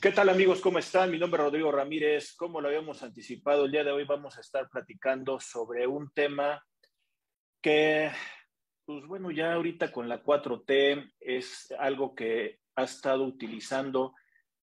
¿Qué tal amigos? ¿Cómo están? Mi nombre es Rodrigo Ramírez. Como lo habíamos anticipado, el día de hoy vamos a estar platicando sobre un tema que, pues bueno, ya ahorita con la 4T es algo que ha estado utilizando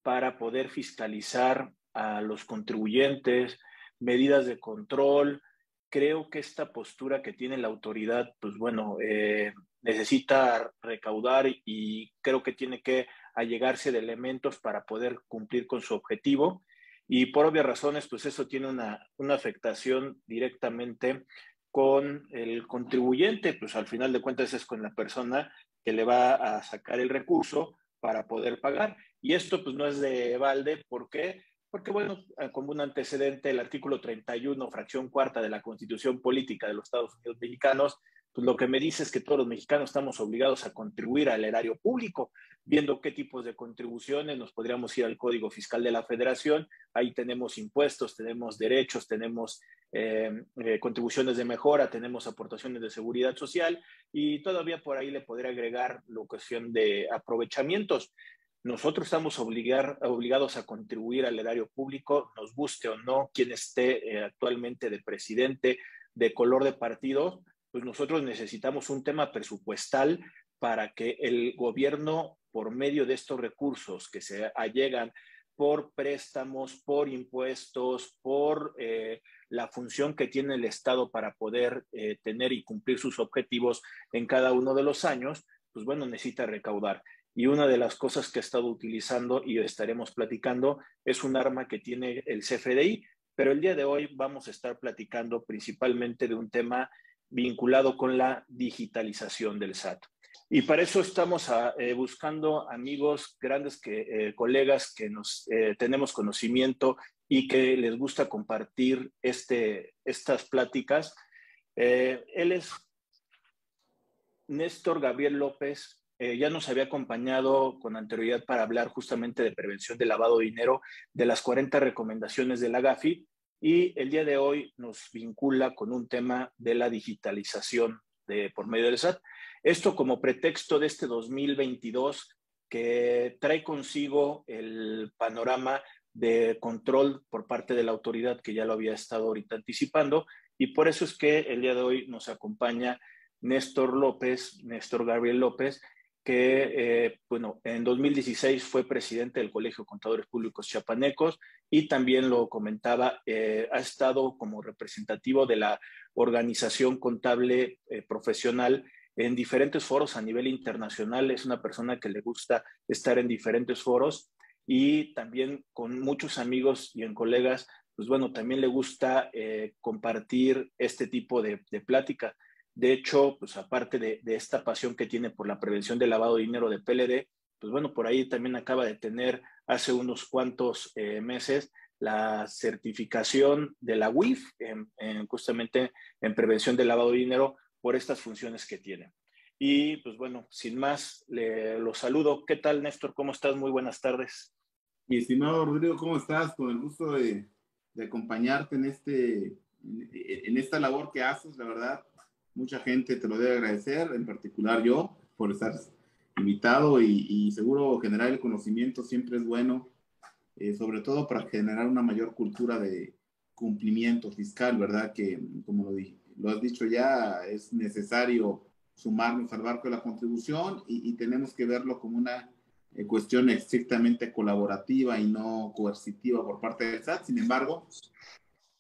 para poder fiscalizar a los contribuyentes, medidas de control. Creo que esta postura que tiene la autoridad, pues bueno, eh, necesita recaudar y creo que tiene que allegarse de elementos para poder cumplir con su objetivo. Y por obvias razones, pues eso tiene una, una afectación directamente con el contribuyente, pues al final de cuentas es con la persona que le va a sacar el recurso para poder pagar. Y esto pues no es de balde, ¿por qué? Porque bueno, como un antecedente, el artículo 31, fracción cuarta de la Constitución Política de los Estados Unidos Mexicanos, pues lo que me dice es que todos los mexicanos estamos obligados a contribuir al erario público, viendo qué tipos de contribuciones, nos podríamos ir al Código Fiscal de la Federación, ahí tenemos impuestos, tenemos derechos, tenemos eh, eh, contribuciones de mejora, tenemos aportaciones de seguridad social y todavía por ahí le podría agregar la cuestión de aprovechamientos. Nosotros estamos obligar, obligados a contribuir al erario público, nos guste o no, quien esté eh, actualmente de presidente, de color de partido, pues nosotros necesitamos un tema presupuestal para que el gobierno, por medio de estos recursos que se allegan por préstamos, por impuestos, por eh, la función que tiene el Estado para poder eh, tener y cumplir sus objetivos en cada uno de los años, pues bueno, necesita recaudar. Y una de las cosas que ha estado utilizando y estaremos platicando es un arma que tiene el CFDI, pero el día de hoy vamos a estar platicando principalmente de un tema vinculado con la digitalización del SAT. Y para eso estamos ah, eh, buscando amigos, grandes que, eh, colegas que nos eh, tenemos conocimiento y que les gusta compartir este, estas pláticas. él es Néstor Gabriel López, ya nos había acompañado con anterioridad para hablar justamente de prevención de lavado de dinero, de las 40 recomendaciones de la GAFI, y el día de hoy nos vincula con un tema de la digitalización de, por medio del SAT. Esto como pretexto de este 2022 que trae consigo el panorama de control por parte de la autoridad que ya lo había estado ahorita anticipando y por eso es que el día de hoy nos acompaña Néstor López, Néstor Gabriel López, que, eh, bueno, en 2016 fue presidente del Colegio de Contadores Públicos Chiapanecos y también lo comentaba, eh, ha estado como representativo de la organización contable eh, profesional en diferentes foros a nivel internacional. Es una persona que le gusta estar en diferentes foros y también con muchos amigos y en colegas, pues bueno, también le gusta compartir este tipo de, plática. De hecho, pues aparte de, esta pasión que tiene por la prevención del lavado de dinero de PLD, pues bueno, por ahí también acaba de tener hace unos cuantos eh, meses la certificación de la UIF, justamente en prevención del lavado de dinero, por estas funciones que tiene. Y pues bueno, sin más, le, lo saludo. ¿Qué tal, Néstor? ¿Cómo estás? Muy buenas tardes. Mi estimado Rodrigo, ¿cómo estás? Con el gusto de, acompañarte en, este, en esta labor que haces, la verdad, Mucha gente te lo debe agradecer, en particular yo, por estar invitado y, seguro generar el conocimiento siempre es bueno, eh, sobre todo para generar una mayor cultura de cumplimiento fiscal, ¿verdad? Que como lo, lo has dicho ya, es necesario sumarnos al barco de la contribución y, tenemos que verlo como una eh, cuestión estrictamente colaborativa y no coercitiva por parte del SAT. Sin embargo,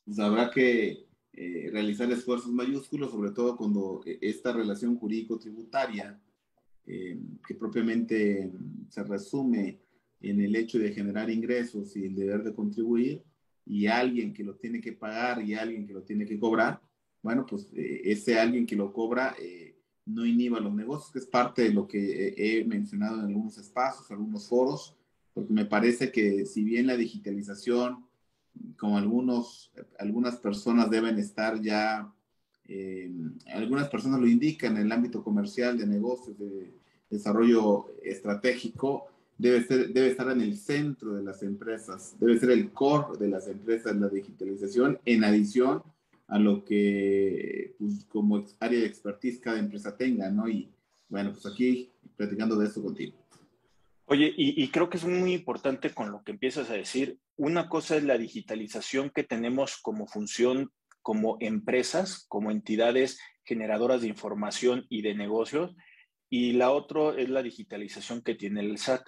pues habrá que eh, realizar esfuerzos mayúsculos, sobre todo cuando eh, esta relación jurídico-tributaria, eh, que propiamente se resume en el hecho de generar ingresos y el deber de contribuir, y alguien que lo tiene que pagar y alguien que lo tiene que cobrar, bueno, pues ese alguien que lo cobra no inhiba los negocios, que es parte de lo que he mencionado en algunos espacios, algunos foros, porque me parece que si bien la digitalización, como algunos, algunas personas deben estar ya, eh, algunas personas lo indican en el ámbito comercial, de negocios, de desarrollo estratégico, debe, ser, debe estar en el centro de las empresas, debe ser el core de las empresas la digitalización, en adición a lo que pues, como área de expertise cada empresa tenga, ¿no? Y bueno, pues aquí platicando de esto contigo. Oye, y, creo que es muy importante con lo que empiezas a decir. Una cosa es la digitalización que tenemos como función como empresas, como entidades generadoras de información y de negocios, y la otra es la digitalización que tiene el SAT.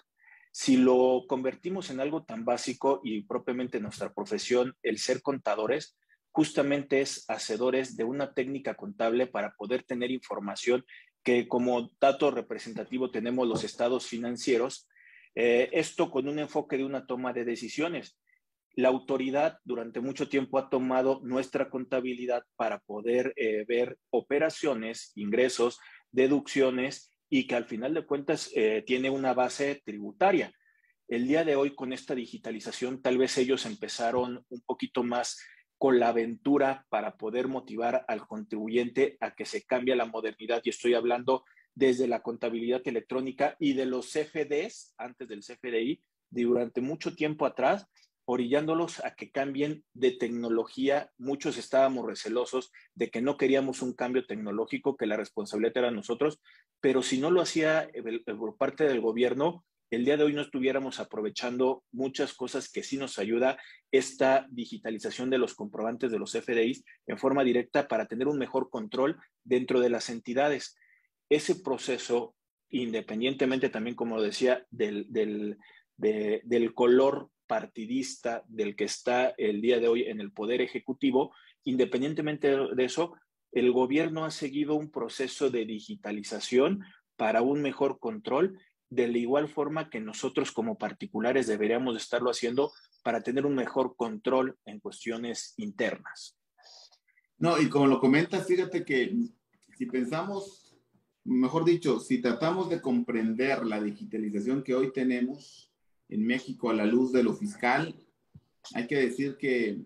Si lo convertimos en algo tan básico y propiamente nuestra profesión, el ser contadores, justamente es hacedores de una técnica contable para poder tener información que como dato representativo tenemos los estados financieros, eh, esto con un enfoque de una toma de decisiones. La autoridad durante mucho tiempo ha tomado nuestra contabilidad para poder eh, ver operaciones, ingresos, deducciones y que al final de cuentas eh, tiene una base tributaria. El día de hoy con esta digitalización tal vez ellos empezaron un poquito más con la aventura para poder motivar al contribuyente a que se cambie la modernidad. Y estoy hablando desde la contabilidad electrónica y de los CFDs, antes del CFDI, durante mucho tiempo atrás, orillándolos a que cambien de tecnología. Muchos estábamos recelosos de que no queríamos un cambio tecnológico, que la responsabilidad era nosotros, pero si no lo hacía por parte del gobierno, el día de hoy no estuviéramos aprovechando muchas cosas que sí nos ayuda esta digitalización de los comprobantes de los FDIs en forma directa para tener un mejor control dentro de las entidades. Ese proceso, independientemente también, como decía, del, del, del color partidista del que está el día de hoy en el Poder Ejecutivo, independientemente de eso, el gobierno ha seguido un proceso de digitalización para un mejor control de la igual forma que nosotros como particulares deberíamos estarlo haciendo para tener un mejor control en cuestiones internas. No, y como lo comentas, fíjate que si pensamos, mejor dicho, si tratamos de comprender la digitalización que hoy tenemos en México a la luz de lo fiscal, hay que decir que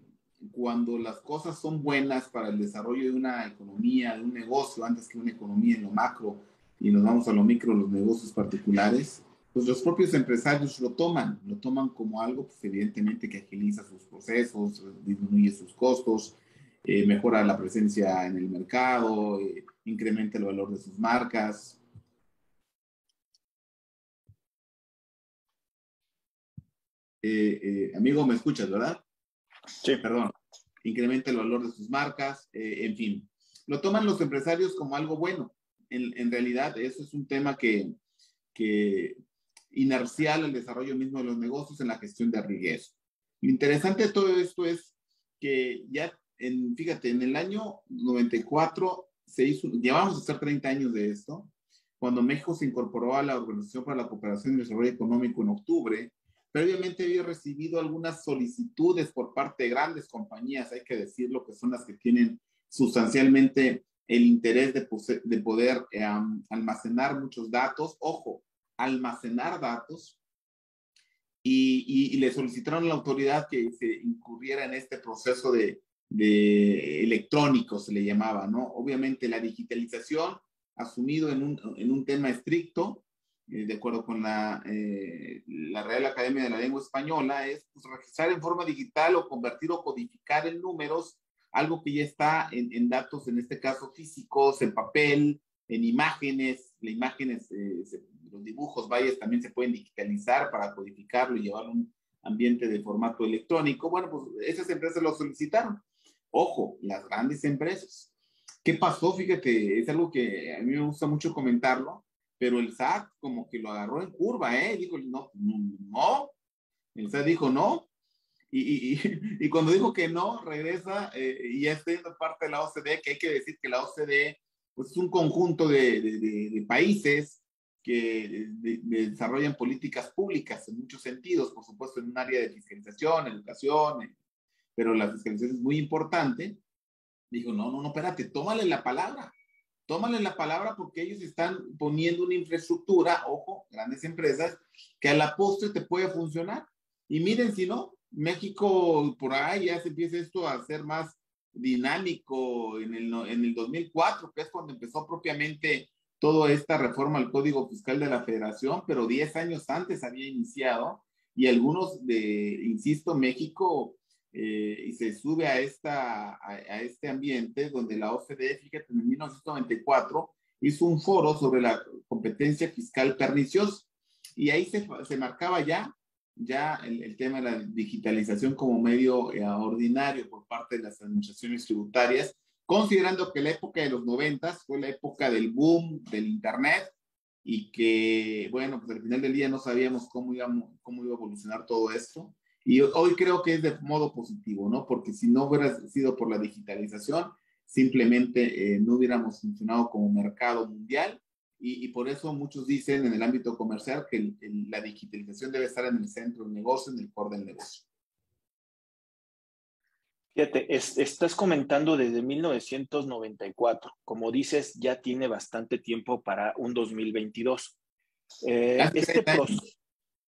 cuando las cosas son buenas para el desarrollo de una economía, de un negocio, antes que una economía en lo macro, y nos vamos a lo micro, los negocios particulares, pues los propios empresarios lo toman, lo toman como algo, pues evidentemente que agiliza sus procesos, disminuye sus costos, eh, mejora la presencia en el mercado, eh, incrementa el valor de sus marcas. Eh, amigo, me escuchas, ¿verdad? Sí. Perdón. Incrementa el valor de sus marcas, en fin. Lo toman los empresarios como algo bueno en, realidad eso es un tema que, que inercial al desarrollo mismo de los negocios en la gestión de riesgo. Lo interesante de todo esto es que ya, en, fíjate, en el año 94 se hizo, llevamos a hacer 30 años de esto, cuando México se incorporó a la Organización para la Cooperación y Desarrollo Económico en octubre, previamente había recibido algunas solicitudes por parte de grandes compañías, hay que decirlo, que son las que tienen sustancialmente el interés de, de poder eh, almacenar muchos datos, ojo, almacenar datos, y, y, le solicitaron a la autoridad que se incurriera en este proceso de, de electrónico, se le llamaba, ¿no? Obviamente la digitalización, asumido en un, en un tema estricto, eh, de acuerdo con la, eh, la Real Academia de la Lengua Española, es pues, registrar en forma digital o convertir o codificar en números algo que ya está en, datos, en este caso físicos, en papel, en imágenes, las imágenes, eh, los dibujos, valles también se pueden digitalizar para codificarlo y llevarlo a un ambiente de formato electrónico. Bueno, pues esas empresas lo solicitaron. Ojo, las grandes empresas. ¿Qué pasó? Fíjate, es algo que a mí me gusta mucho comentarlo, pero el SAT como que lo agarró en curva, ¿eh? Dijo, no, no, el SAT dijo, no, y, y, y, cuando dijo que no, regresa eh, y ya está siendo parte de la OCDE, que hay que decir que la OCDE pues, es un conjunto de, de, de países que desarrollan políticas públicas en muchos sentidos, por supuesto en un área de fiscalización, educación, eh, pero la fiscalización es muy importante. Dijo, no, no, no, espérate, tómale la palabra, tómale la palabra porque ellos están poniendo una infraestructura, ojo, grandes empresas, que a la postre te puede funcionar. Y miren si no, México por ahí ya se empieza esto a ser más dinámico en el, en el 2004, que es cuando empezó propiamente toda esta reforma al Código Fiscal de la Federación, pero 10 años antes había iniciado y algunos de, insisto, México eh, y se sube a, esta, a, este ambiente donde la OCDE, fíjate, en 1994 hizo un foro sobre la competencia fiscal perniciosa y ahí se, se marcaba ya, ya el, el, tema de la digitalización como medio eh, ordinario por parte de las administraciones tributarias, considerando que la época de los noventas fue la época del boom del Internet y que, bueno, pues al final del día no sabíamos cómo iba, cómo iba a evolucionar todo esto. Y hoy creo que es de modo positivo, ¿no? Porque si no hubiera sido por la digitalización, simplemente eh, no hubiéramos funcionado como mercado mundial y, y, por eso muchos dicen en el ámbito comercial que el, el, la digitalización debe estar en el centro del negocio, en el core del negocio. Fíjate, es, estás comentando desde 1994. Como dices, ya tiene bastante tiempo para un 2022. Eh, este, proceso,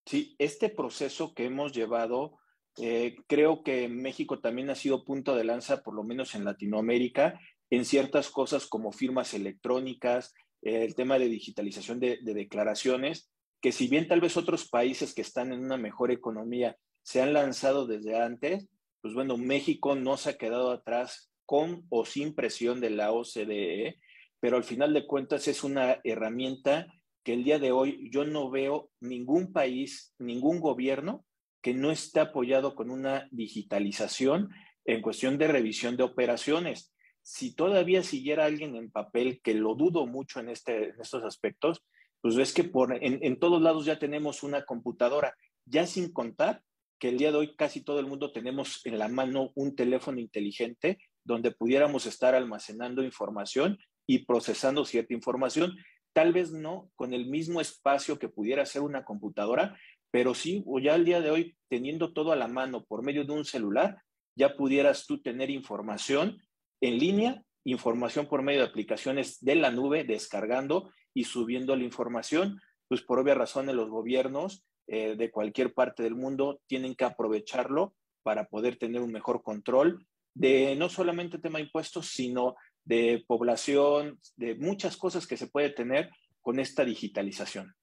sí, este proceso que hemos llevado, eh, creo que México también ha sido punto de lanza, por lo menos en Latinoamérica, en ciertas cosas como firmas electrónicas, el tema de digitalización de, de declaraciones, que si bien tal vez otros países que están en una mejor economía se han lanzado desde antes, pues bueno, México no se ha quedado atrás con o sin presión de la OCDE, pero al final de cuentas es una herramienta que el día de hoy yo no veo ningún país, ningún gobierno que no esté apoyado con una digitalización en cuestión de revisión de operaciones. Si todavía siguiera alguien en papel, que lo dudo mucho en, este, en estos aspectos, pues es que por, en, en todos lados ya tenemos una computadora, ya sin contar que el día de hoy casi todo el mundo tenemos en la mano un teléfono inteligente donde pudiéramos estar almacenando información y procesando cierta información, tal vez no con el mismo espacio que pudiera ser una computadora, pero sí, o ya el día de hoy, teniendo todo a la mano por medio de un celular, ya pudieras tú tener información en línea, información por medio de aplicaciones de la nube, descargando y subiendo la información, pues por obvias razones los gobiernos eh, de cualquier parte del mundo tienen que aprovecharlo para poder tener un mejor control de no solamente tema impuestos, sino de población, de muchas cosas que se puede tener con esta digitalización.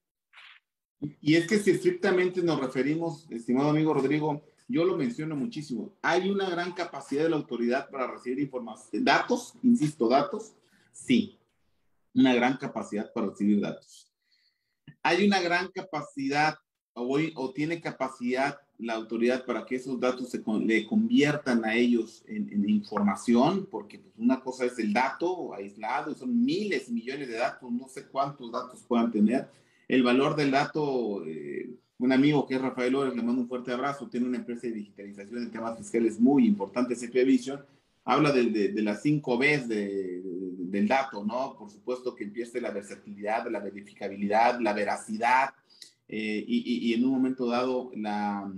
Y es que si estrictamente nos referimos, estimado amigo Rodrigo, yo lo menciono muchísimo, hay una gran capacidad de la autoridad para recibir información, datos, insisto, datos, sí, una gran capacidad para recibir datos. Hay una gran capacidad o, tiene capacidad la autoridad para que esos datos se le conviertan a ellos en, en, información, porque pues una cosa es el dato aislado, son miles, millones de datos, no sé cuántos datos puedan tener. El valor del dato, eh, un amigo que es Rafael Lórez, le mando un fuerte abrazo, tiene una empresa de digitalización de temas fiscales muy importante, CP Vision, habla de, de, de las cinco Bs de, del dato, ¿no? Por supuesto que empieza la versatilidad, la verificabilidad, la veracidad, eh, y, y, en un momento dado la,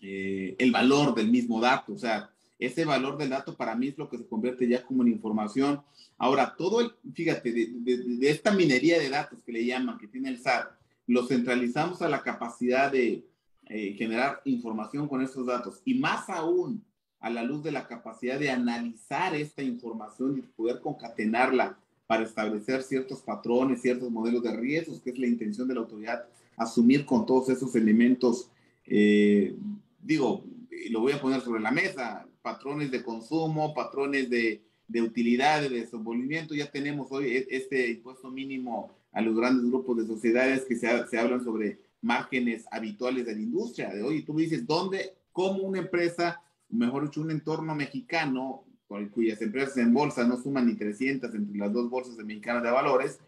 eh, el valor del mismo dato. O sea, ese valor del dato para mí es lo que se convierte ya como en información. Ahora, todo el, fíjate, de esta minería de datos que le llaman, que tiene el SAT, lo centralizamos a la capacidad de eh, generar información con estos datos y más aún a la luz de la capacidad de analizar esta información y poder concatenarla para establecer ciertos patrones, ciertos modelos de riesgos, que es la intención de la autoridad asumir con todos esos elementos, eh, digo, lo voy a poner sobre la mesa, patrones de consumo, patrones de, de utilidad, de desenvolvimiento. Ya tenemos hoy e, este impuesto mínimo a los grandes grupos de sociedades que se, se hablan sobre márgenes habituales de la industria de hoy. Tú me dices, ¿dónde, cómo una empresa, mejor dicho, un entorno mexicano, cuyas empresas en bolsa no suman ni 300 entre las dos bolsas de mexicanas de valores,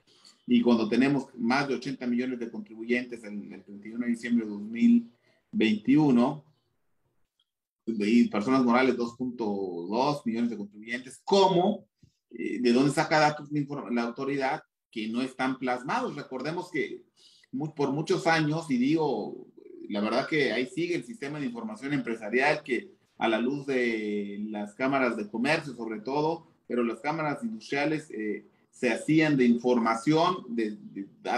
y cuando tenemos más de 80 millones de contribuyentes en el 31 de diciembre de 2021, y personas morales 2.2 millones de contribuyentes, ¿cómo? Eh, ¿De dónde saca datos la autoridad que no están plasmados? Recordemos que por muchos años, y digo, la verdad que ahí sigue el sistema de información empresarial que a la luz de las cámaras de comercio sobre todo, pero las cámaras industriales eh, se hacían de información, de,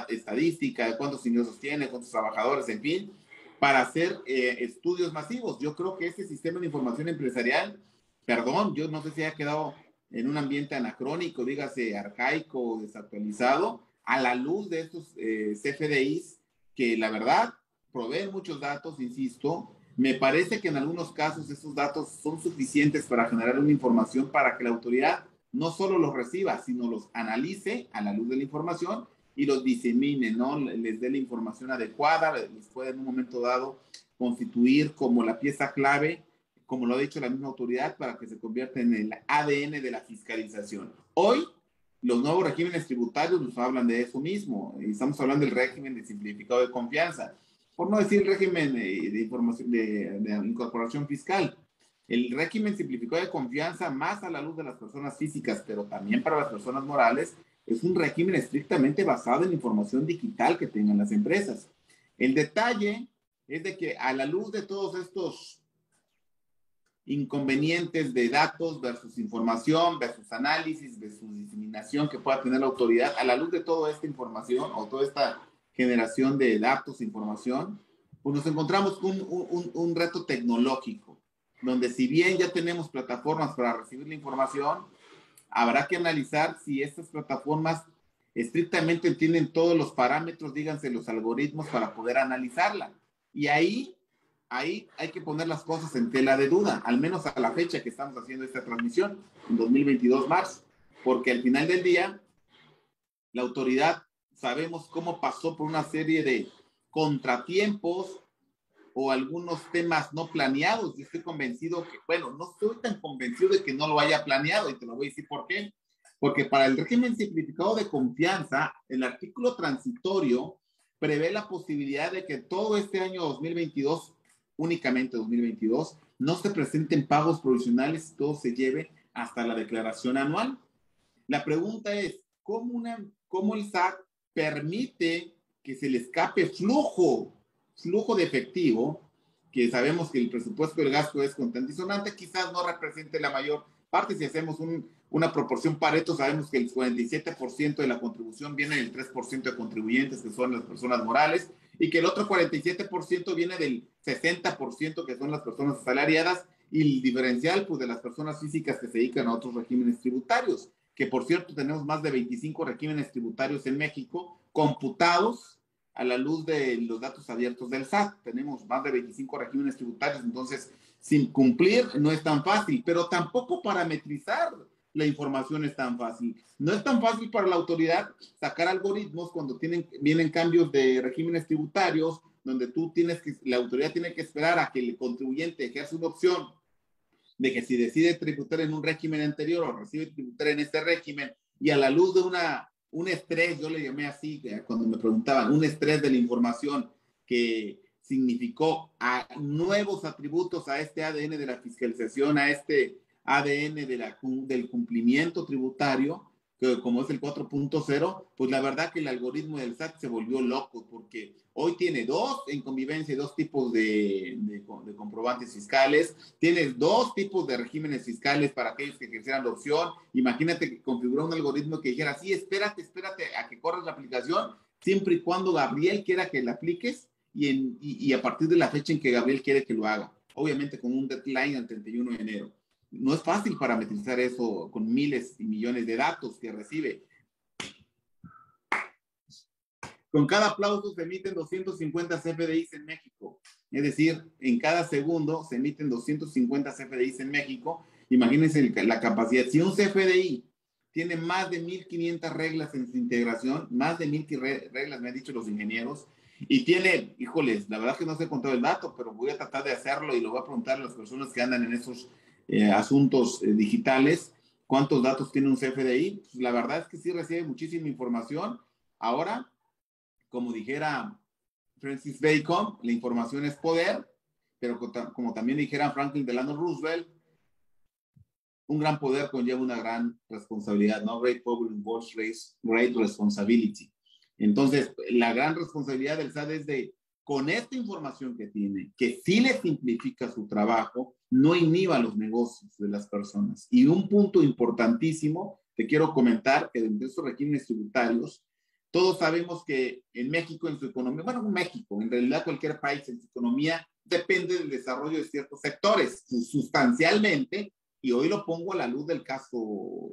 estadística, de cuántos ingresos tiene, cuántos trabajadores, en fin, para hacer eh, estudios masivos. Yo creo que este sistema de información empresarial, perdón, yo no sé si ha quedado en un ambiente anacrónico, dígase arcaico o desactualizado, a la luz de estos eh, CFDIs, que la verdad proveen muchos datos, insisto, me parece que en algunos casos estos datos son suficientes para generar una información para que la autoridad no solo los reciba, sino los analice a la luz de la información y los disemine, ¿no? Les dé la información adecuada, les puede en un momento dado constituir como la pieza clave, como lo ha dicho la misma autoridad, para que se convierta en el ADN de la fiscalización. Hoy, los nuevos regímenes tributarios nos hablan de eso mismo, y estamos hablando del régimen de simplificado de confianza, por no decir régimen de, información de, de incorporación fiscal. El régimen simplificado de confianza, más a la luz de las personas físicas, pero también para las personas morales, es un régimen estrictamente basado en información digital que tengan las empresas. El detalle es de que a la luz de todos estos inconvenientes de datos versus información, versus análisis, versus diseminación que pueda tener la autoridad, a la luz de toda esta información o toda esta generación de datos, información, pues nos encontramos con un, un reto tecnológico, donde si bien ya tenemos plataformas para recibir la información, habrá que analizar si estas plataformas estrictamente tienen todos los parámetros, díganse los algoritmos para poder analizarla. Y ahí, ahí hay que poner las cosas en tela de duda, al menos a la fecha que estamos haciendo esta transmisión, en 2022 marzo, porque al final del día, la autoridad sabemos cómo pasó por una serie de contratiempos o algunos temas no planeados. Yo estoy convencido que, bueno, no estoy tan convencido de que no lo haya planeado y te lo voy a decir por qué. Porque para el régimen simplificado de confianza, el artículo transitorio prevé la posibilidad de que todo este año 2022, únicamente 2022, no se presenten pagos provisionales todo se lleve hasta la declaración anual. La pregunta es, ¿cómo, una, cómo el SAT permite que se le escape flujo flujo de efectivo, que sabemos que el presupuesto del gasto es constante y sonante, quizás no represente la mayor parte. Si hacemos una proporción pareto, sabemos que el 47% de la contribución viene del 3% de contribuyentes, que son las personas morales, y que el otro 47% viene del 60%, que son las personas asalariadas, y el diferencial, pues, de las personas físicas que se dedican a otros regímenes tributarios, que por cierto tenemos más de 25 regímenes tributarios en México computados a la luz de los datos abiertos del SAT. Tenemos más de 25 regímenes tributarios, entonces sin cumplir no es tan fácil, pero tampoco parametrizar la información es tan fácil. No es tan fácil para la autoridad sacar algoritmos cuando tienen, vienen cambios de regímenes tributarios, donde tú tienes que, la autoridad tiene que esperar a que el contribuyente ejerza una opción de que si decide tributar en un régimen anterior o recibe tributar en este régimen y a la luz de una un estrés, yo le llamé así cuando me preguntaban, un estrés de la información que significó a nuevos atributos a este ADN de la fiscalización, a este ADN de la, del cumplimiento tributario, que como es el 4.0, pues la verdad que el algoritmo del SAT se volvió loco porque hoy tiene dos en convivencia, dos tipos de, de, comprobantes fiscales, tienes dos tipos de regímenes fiscales para aquellos que quisieran la opción. Imagínate que configuró un algoritmo que dijera, sí, espérate, espérate a que corras la aplicación, siempre y cuando Gabriel quiera que la apliques y, en, y, y a partir de la fecha en que Gabriel quiere que lo haga. Obviamente con un deadline al 31 de enero no es fácil parametrizar eso con miles y millones de datos que recibe. Con cada aplauso se emiten 250 CFDIs en México. Es decir, en cada segundo se emiten 250 CFDIs en México. Imagínense la capacidad. Si un CFDI tiene más de 1500 reglas en su integración, más de 1000 reglas, me han dicho los ingenieros, y tiene, híjoles, la verdad que no sé contar el dato, pero voy a tratar de hacerlo y lo voy a preguntar a las personas que andan en esos eh, asuntos eh, digitales, cuántos datos tiene un CFDI. Pues, la verdad es que sí recibe muchísima información. Ahora, como dijera Francis Bacon, la información es poder, pero como también dijera Franklin Delano Roosevelt, un gran poder conlleva una gran responsabilidad, ¿no? Great power involves great responsibility. Entonces, la gran responsabilidad del SAT es de, con esta información que tiene, que sí le simplifica su trabajo, no inhiba los negocios de las personas. Y un punto importantísimo, te quiero comentar que dentro de estos regímenes tributarios, todos sabemos que en México, en su economía, bueno, en México, en realidad cualquier país en su economía depende del desarrollo de ciertos sectores sustancialmente, y hoy lo pongo a la luz del caso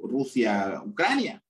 Rusia-Ucrania,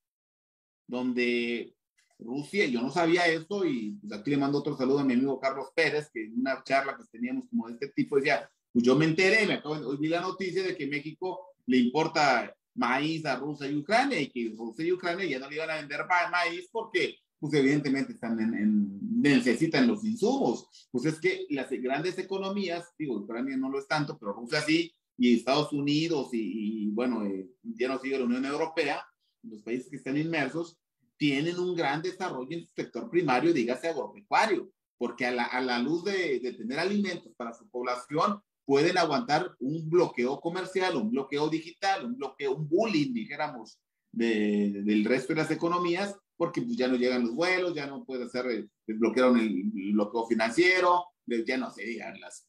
donde Rusia, yo no sabía eso, y pues aquí le mando otro saludo a mi amigo Carlos Pérez, que en una charla que teníamos como de este tipo decía, pues yo me enteré, me acabo hoy vi la noticia de que México le importa maíz a Rusia y Ucrania y que Rusia y Ucrania ya no le iban a vender maíz porque pues evidentemente están en, necesitan los insumos. Pues es que las grandes economías, digo, Ucrania no lo es tanto, pero Rusia sí, y Estados Unidos y, bueno, eh, ya no sigue la Unión Europea, los países que están inmersos, tienen un gran desarrollo en su sector primario, dígase agropecuario, porque a la, a la luz de, de, tener alimentos para su población, pueden aguantar un bloqueo comercial, un bloqueo digital, un bloqueo, un bullying, dijéramos, de, del resto de las economías, porque pues, ya no llegan los vuelos, ya no puede ser, eh, bloquearon el, el bloqueo financiero, ya no se digan las,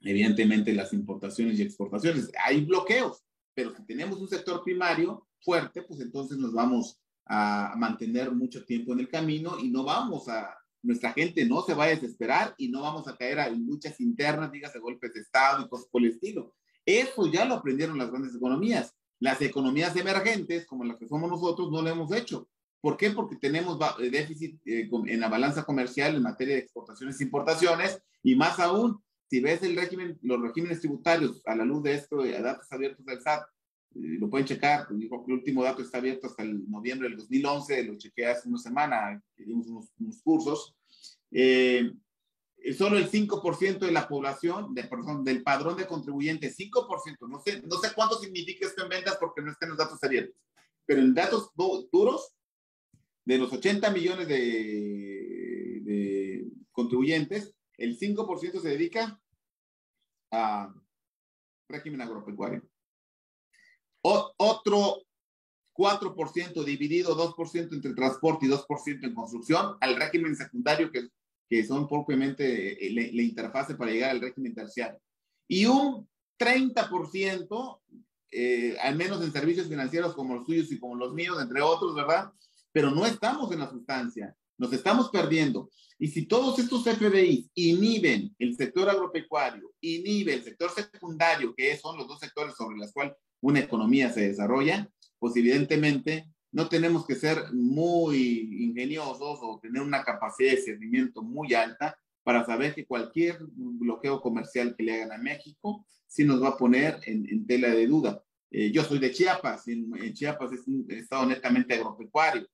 evidentemente las importaciones y exportaciones. Hay bloqueos, pero si tenemos un sector primario fuerte, pues entonces nos vamos a mantener mucho tiempo en el camino y no vamos a, nuestra gente no se va a desesperar y no vamos a caer en luchas internas, dígase golpes de Estado y cosas por el estilo. Eso ya lo aprendieron las grandes economías. Las economías emergentes, como las que somos nosotros, no lo hemos hecho. ¿Por qué? Porque tenemos déficit eh, en la balanza comercial en materia de exportaciones e importaciones y más aún, si ves el régimen, los regímenes tributarios a la luz de esto, a datos abiertos del SAT, eh, lo pueden checar, dijo que el último dato está abierto hasta el noviembre del 2011, lo chequeé hace una semana, dimos unos, unos cursos. Eh, solo el 5% de la población, de, perdón, del padrón de contribuyentes, 5%, no sé, no sé cuánto significa esto en ventas porque no están los datos abiertos, pero en datos duros, de los 80 millones de, de contribuyentes, el 5% se dedica a régimen agropecuario. Otro 4% dividido, 2% entre transporte y 2% en construcción, al régimen secundario, que, que son propiamente la, interfase para llegar al régimen terciario. Y un 30%, eh, al menos en servicios financieros como los suyos y como los míos, entre otros, ¿verdad? Pero no estamos en la sustancia, nos estamos perdiendo. Y si todos estos FDIs inhiben el sector agropecuario, inhiben el sector secundario, que son los dos sectores sobre los cuales una economía se desarrolla, pues evidentemente no tenemos que ser muy ingeniosos o tener una capacidad de discernimiento muy alta para saber que cualquier bloqueo comercial que le hagan a México sí nos va a poner en, tela de duda. Eh, yo soy de Chiapas, en, en, Chiapas es un estado netamente agropecuario.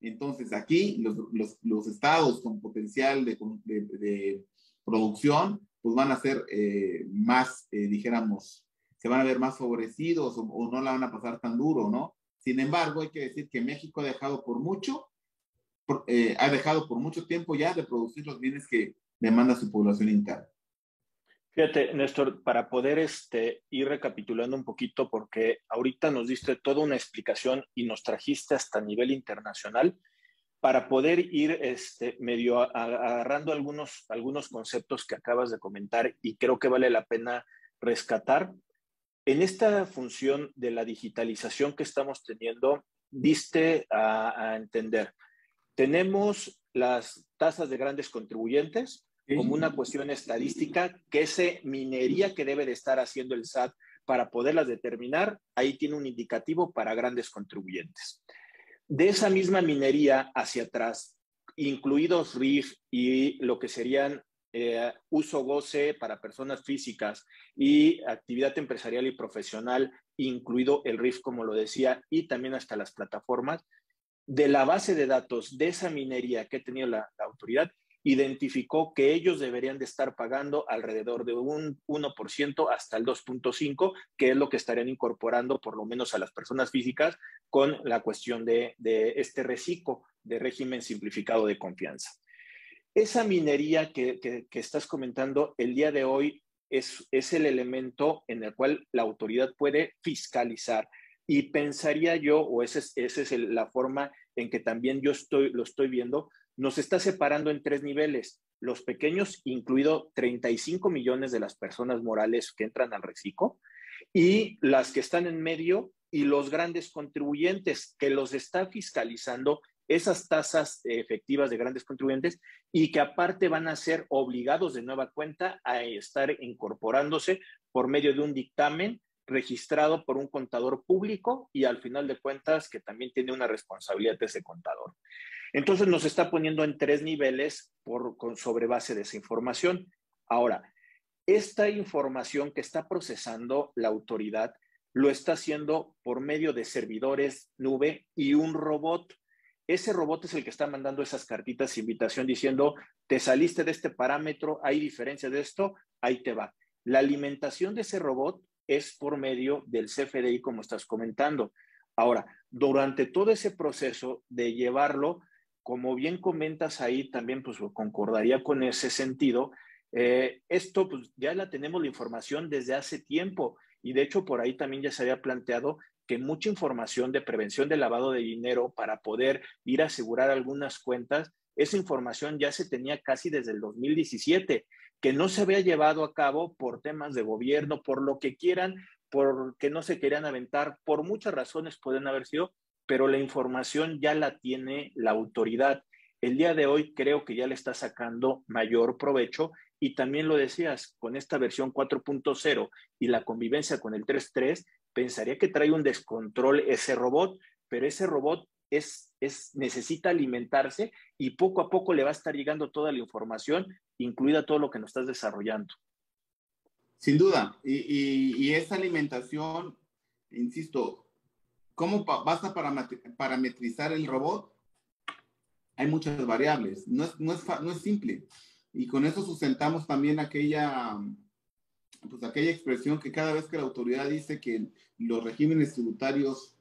Entonces aquí los, los, los estados con potencial de, de, de, producción pues van a ser eh, más, eh, dijéramos, se van a ver más favorecidos o, no la van a pasar tan duro, ¿no? Sin embargo, hay que decir que México ha dejado por mucho, eh, ha dejado por mucho tiempo ya de producir los bienes que demanda su población interna. Fíjate, Néstor, para poder este, ir recapitulando un poquito, porque ahorita nos diste toda una explicación y nos trajiste hasta nivel internacional, para poder ir este, medio agarrando algunos, algunos conceptos que acabas de comentar y creo que vale la pena rescatar. En esta función de la digitalización que estamos teniendo, diste a, entender, tenemos las tasas de grandes contribuyentes como una cuestión estadística, que esa minería que debe de estar haciendo el SAT para poderlas determinar, ahí tiene un indicativo para grandes contribuyentes. De esa misma minería hacia atrás, incluidos RIF y lo que serían eh, uso goce para personas físicas y actividad empresarial y profesional, incluido el RIF, como lo decía, y también hasta las plataformas, de la base de datos de esa minería que ha tenido la, autoridad, identificó que ellos deberían de estar pagando alrededor de un 1% hasta el 2.5%, que es lo que estarían incorporando por lo menos a las personas físicas con la cuestión de, de este reciclo de régimen simplificado de confianza. Esa minería que, estás comentando el día de hoy es, es el elemento en el cual la autoridad puede fiscalizar. Y pensaría yo, o esa es, esa es la forma en que también yo estoy, lo estoy viendo, nos está separando en tres niveles. Los pequeños, incluido 35 millones de las personas morales que entran al reciclo, y las que están en medio y los grandes contribuyentes que los está fiscalizando esas tasas efectivas de grandes contribuyentes y que aparte van a ser obligados de nueva cuenta a estar incorporándose por medio de un dictamen registrado por un contador público y al final de cuentas que también tiene una responsabilidad de ese contador. Entonces nos está poniendo en tres niveles por, con, sobre base de esa información. Ahora, esta información que está procesando la autoridad lo está haciendo por medio de servidores nube y un robot ese robot es el que está mandando esas cartitas de invitación diciendo, te saliste de este parámetro, hay diferencia de esto, ahí te va. La alimentación de ese robot es por medio del CFDI, como estás comentando. Ahora, durante todo ese proceso de llevarlo, como bien comentas ahí, también pues concordaría con ese sentido, eh, esto pues ya la tenemos la información desde hace tiempo y de hecho por ahí también ya se había planteado que mucha información de prevención de lavado de dinero para poder ir a asegurar algunas cuentas, esa información ya se tenía casi desde el 2017, que no se había llevado a cabo por temas de gobierno, por lo que quieran, porque no se querían aventar, por muchas razones pueden haber sido, pero la información ya la tiene la autoridad. El día de hoy creo que ya le está sacando mayor provecho y también lo decías, con esta versión 4.0 y la convivencia con el 3.3, pensaría que trae un descontrol ese robot, pero ese robot es, es, necesita alimentarse y poco a poco le va a estar llegando toda la información, incluida todo lo que nos estás desarrollando. Sin duda, y, esa alimentación, insisto, ¿cómo vas a parametrizar el robot? Hay muchas variables, no es, no es, no es simple. Y con eso sustentamos también aquella, pues aquella expresión que cada vez que la autoridad dice que los regímenes tributarios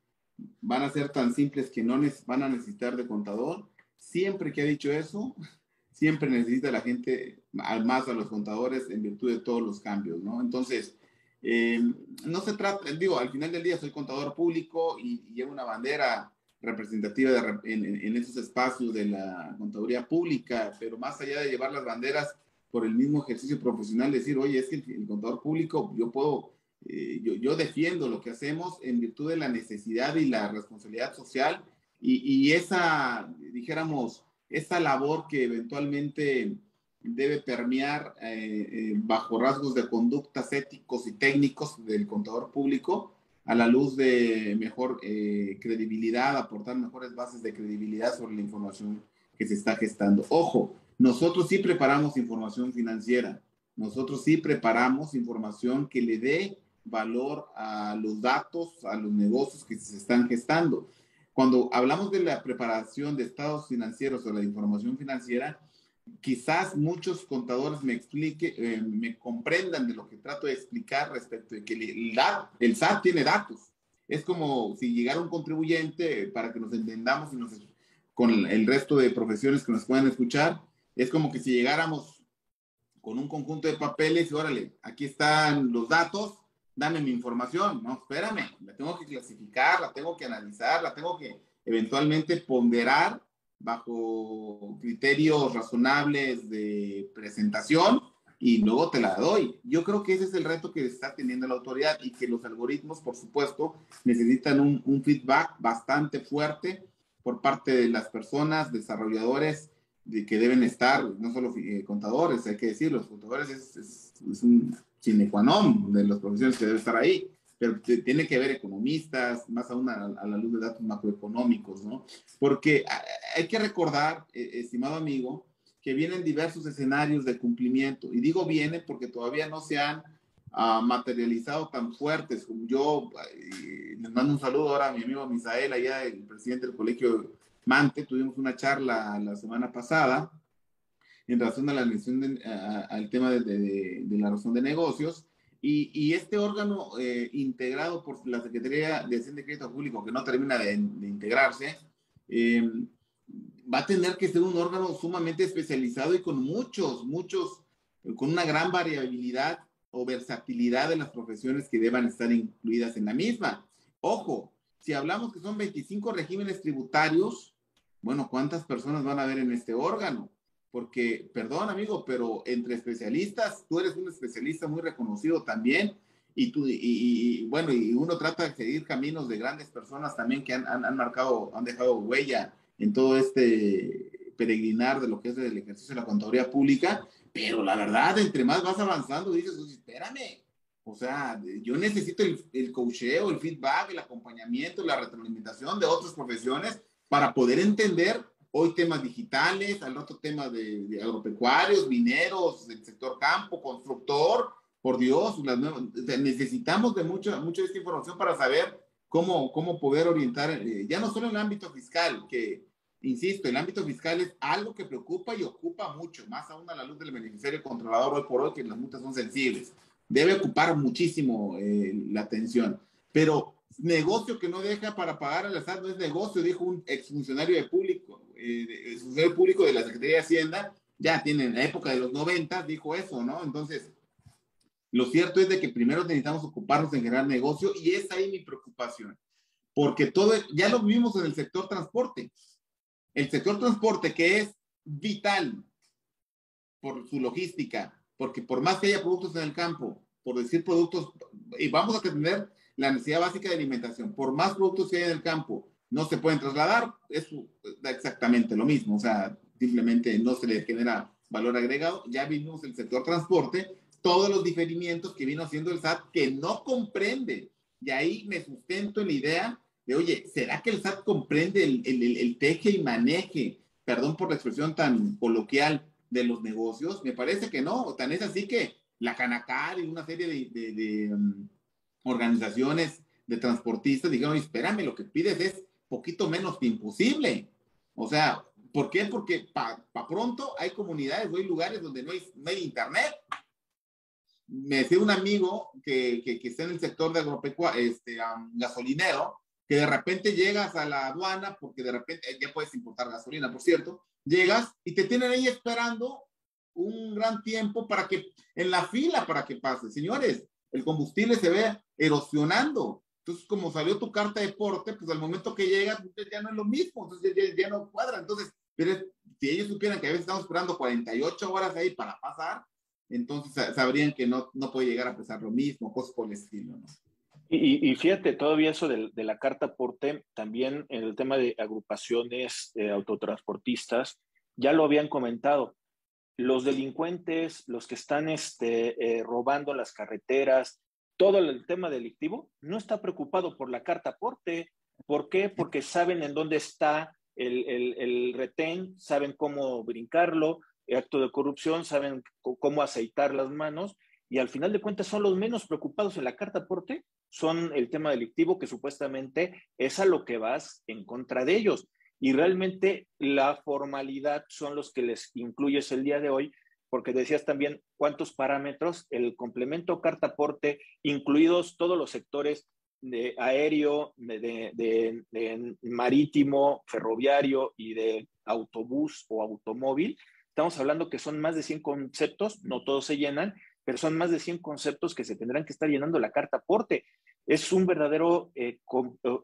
van a ser tan simples que no van a necesitar de contador, siempre que ha dicho eso, siempre necesita la gente más a los contadores en virtud de todos los cambios, ¿no? Entonces, eh, no se trata, digo, al final del día soy contador público y, llevo una bandera representativa en, esos espacios de la contaduría pública, pero más allá de llevar las banderas por el mismo ejercicio profesional, decir, oye, es que el, contador público, yo puedo, eh, yo, yo, defiendo lo que hacemos en virtud de la necesidad y la responsabilidad social y, y esa, dijéramos, esa labor que eventualmente debe permear eh, eh, bajo rasgos de conductas éticos y técnicos del contador público a la luz de mejor eh, credibilidad, aportar mejores bases de credibilidad sobre la información que se está gestando. Ojo, nosotros sí preparamos información financiera, nosotros sí preparamos información que le dé valor a los datos, a los negocios que se están gestando. Cuando hablamos de la preparación de estados financieros o la información financiera, quizás muchos contadores me explique, eh, me comprendan de lo que trato de explicar respecto de que el, SAT tiene datos. Es como si llegara un contribuyente, para que nos entendamos y nos, con el resto de profesiones que nos puedan escuchar, es como que si llegáramos con un conjunto de papeles y órale, aquí están los datos, dame mi información. No, espérame, la tengo que clasificar, la tengo que analizar, la tengo que eventualmente ponderar bajo criterios razonables de presentación y luego te la doy. Yo creo que ese es el reto que está teniendo la autoridad y que los algoritmos, por supuesto, necesitan un, feedback bastante fuerte por parte de las personas, desarrolladores, de que deben estar, no solo eh, contadores, hay que decir, los contadores es, es, es un sine qua non de las profesiones que deben estar ahí pero tiene que ver economistas, más aún a, la luz de datos macroeconómicos, ¿no? Porque hay que recordar, eh, estimado amigo, que vienen diversos escenarios de cumplimiento. Y digo vienen porque todavía no se han ah, materializado tan fuertes yo. les mando un saludo ahora a mi amigo Misael, allá el presidente del colegio Mante. Tuvimos una charla la semana pasada en razón a la al tema de, de la razón de negocios y, este órgano eh, integrado por la Secretaría de Hacienda y Crédito Público, que no termina de, integrarse, eh, va a tener que ser un órgano sumamente especializado y con muchos, muchos, con una gran variabilidad o versatilidad de las profesiones que deban estar incluidas en la misma. Ojo, si hablamos que son 25 regímenes tributarios, bueno, ¿cuántas personas van a haber en este órgano? porque, perdón amigo, pero entre especialistas, tú eres un especialista muy reconocido también, y, tú, y, bueno, y uno trata de seguir caminos de grandes personas también que han, han, marcado, han dejado huella en todo este peregrinar de lo que es el ejercicio de la contaduría pública, pero la verdad, entre más vas avanzando, dices, espérame, o sea, yo necesito el, el coacheo, el feedback, el acompañamiento, la retroalimentación de otras profesiones para poder entender Hoy temas digitales, al rato temas de, agropecuarios, mineros, del sector campo, constructor. Por Dios, necesitamos de mucho, mucha de esta información para saber cómo, cómo poder orientar, eh, ya no solo en el ámbito fiscal, que, insisto, el ámbito fiscal es algo que preocupa y ocupa mucho, más aún a la luz del beneficiario controlador hoy por hoy, que las multas son sensibles. Debe ocupar muchísimo eh, la atención. Pero negocio que no deja para pagar al SAT no es negocio, dijo un exfuncionario de público, eh, funcionario público de la Secretaría de Hacienda, ya tiene en la época de los 90, dijo eso, ¿no? Entonces, lo cierto es de que primero necesitamos ocuparnos en generar negocio y es ahí mi preocupación, porque todo, ya lo vimos en el sector transporte. El sector transporte que es vital por su logística, porque por más que haya productos en el campo, por decir productos, y vamos a tener la necesidad básica de alimentación, por más productos que haya en el campo, no se pueden trasladar, es exactamente lo mismo, o sea, simplemente no se le genera valor agregado. Ya vimos el sector transporte, todos los diferimientos que vino haciendo el SAT que no comprende. Y ahí me sustento en la idea de, oye, ¿será que el SAT comprende el, teje y maneje, perdón por la expresión tan coloquial, de los negocios? Me parece que no. Tan es así que la Canacar y una serie de, um, organizaciones de transportistas dijeron, espérame, lo que pides es poquito menos que imposible. O sea, ¿por qué? Porque para pa pronto hay comunidades hay lugares donde no hay, no hay internet. Me decía un amigo que, que, que está en el sector de agropecuario, este, um, gasolinero, que de repente llegas a la aduana, porque de repente ya puedes importar gasolina, por cierto, llegas y te tienen ahí esperando un gran tiempo para que, en la fila para que pase. Señores, el combustible se ve erosionando. Entonces, como salió tu carta de porte, pues al momento que llegas, pues, ya no es lo mismo, entonces ya, ya, no cuadra. Entonces, si ellos supieran que a veces estamos esperando 48 horas ahí para pasar, entonces sabrían que no, no puede llegar a pesar lo mismo, cosas por el estilo, ¿no? Y, y, fíjate, todavía eso de, de, la carta porte, también en el tema de agrupaciones de autotransportistas, ya lo habían comentado. Los delincuentes, los que están este, eh, robando las carreteras, todo el tema delictivo, no está preocupado por la carta porte. ¿Por qué? Porque saben en dónde está el, el, el retén, saben cómo brincarlo, acto de corrupción, saben cómo aceitar las manos y al final de cuentas son los menos preocupados en la carta porte, son el tema delictivo que supuestamente es a lo que vas en contra de ellos. Y realmente la formalidad son los que les incluyes el día de hoy, porque decías también cuántos parámetros, el complemento carta porte, incluidos todos los sectores de aéreo, de, marítimo, ferroviario y de autobús o automóvil. Estamos hablando que son más de 100 conceptos, no todos se llenan, pero son más de 100 conceptos que se tendrán que estar llenando la carta porte. Es un verdadero eh,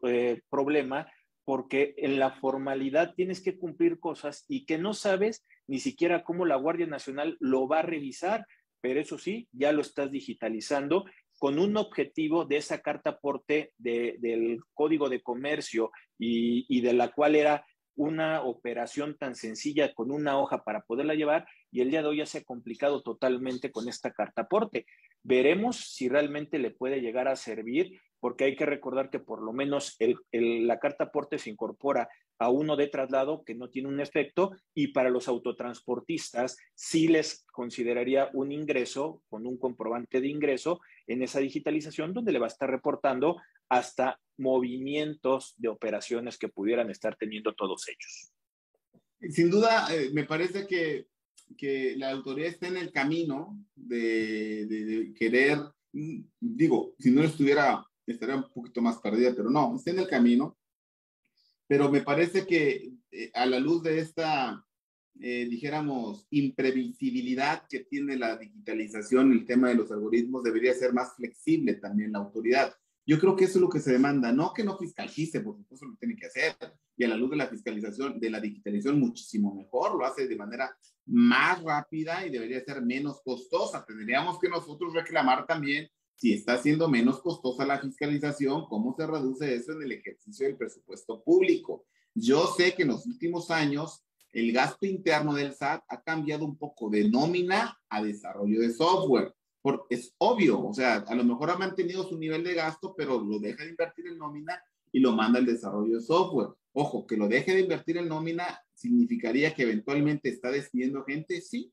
eh, problema porque en la formalidad tienes que cumplir cosas y que no sabes ni siquiera cómo la Guardia Nacional lo va a revisar, pero eso sí, ya lo estás digitalizando con un objetivo de esa carta aporte de, del Código de Comercio y de la cual era una operación tan sencilla con una hoja para poderla llevar y el día de hoy ya se ha complicado totalmente con esta carta aporte. Veremos si realmente le puede llegar a servir porque hay que recordar que por lo menos la carta aporte se incorpora a uno de traslado que no tiene un efecto y para los autotransportistas sí les consideraría un ingreso con un comprobante de ingreso en esa digitalización donde le va a estar reportando hasta movimientos de operaciones que pudieran estar teniendo todos ellos. Sin duda, eh, me parece que, la autoridad está en el camino de querer, mm, digo, si no estuviera estaría un poquito más perdida, pero no, está en el camino. Pero me parece que eh, a la luz de esta, eh, dijéramos, imprevisibilidad que tiene la digitalización, el tema de los algoritmos, debería ser más flexible también la autoridad. Yo creo que eso es lo que se demanda, no que no fiscalice, por supuesto lo tiene que hacer, y a la luz de la fiscalización, de la digitalización, muchísimo mejor, lo hace de manera más rápida y debería ser menos costosa. Tendríamos que nosotros reclamar también si está siendo menos costosa la fiscalización, ¿cómo se reduce eso en el ejercicio del presupuesto público? Yo sé que en los últimos años el gasto interno del SAT ha cambiado un poco de nómina a desarrollo de software. Es obvio, o sea, a lo mejor ha mantenido su nivel de gasto, pero lo deja de invertir en nómina y lo manda al desarrollo de software. Ojo, que lo deje de invertir en nómina significaría que eventualmente está despidiendo gente, sí.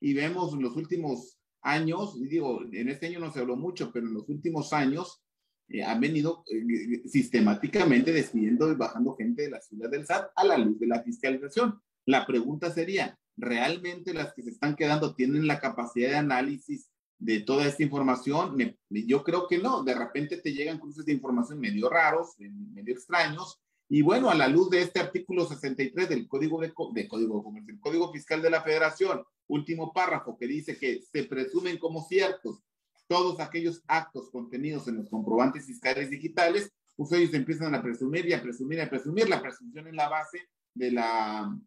Y vemos en los últimos años, digo, en este año no se habló mucho, pero en los últimos años, eh, han venido eh, sistemáticamente despidiendo y bajando gente de la ciudad del SAT a la luz de la fiscalización. La pregunta sería, ¿realmente las que se están quedando tienen la capacidad de análisis de toda esta información? yo creo que no. De repente te llegan cruces de información medio raros, medio extraños. Y bueno, a la luz de este artículo 63 del Código de, de Código del Código Fiscal de la Federación, último párrafo que dice que se presumen como ciertos todos aquellos actos contenidos en los comprobantes fiscales digitales, pues ellos empiezan a presumir y a presumir y a presumir. La presunción es la base de la,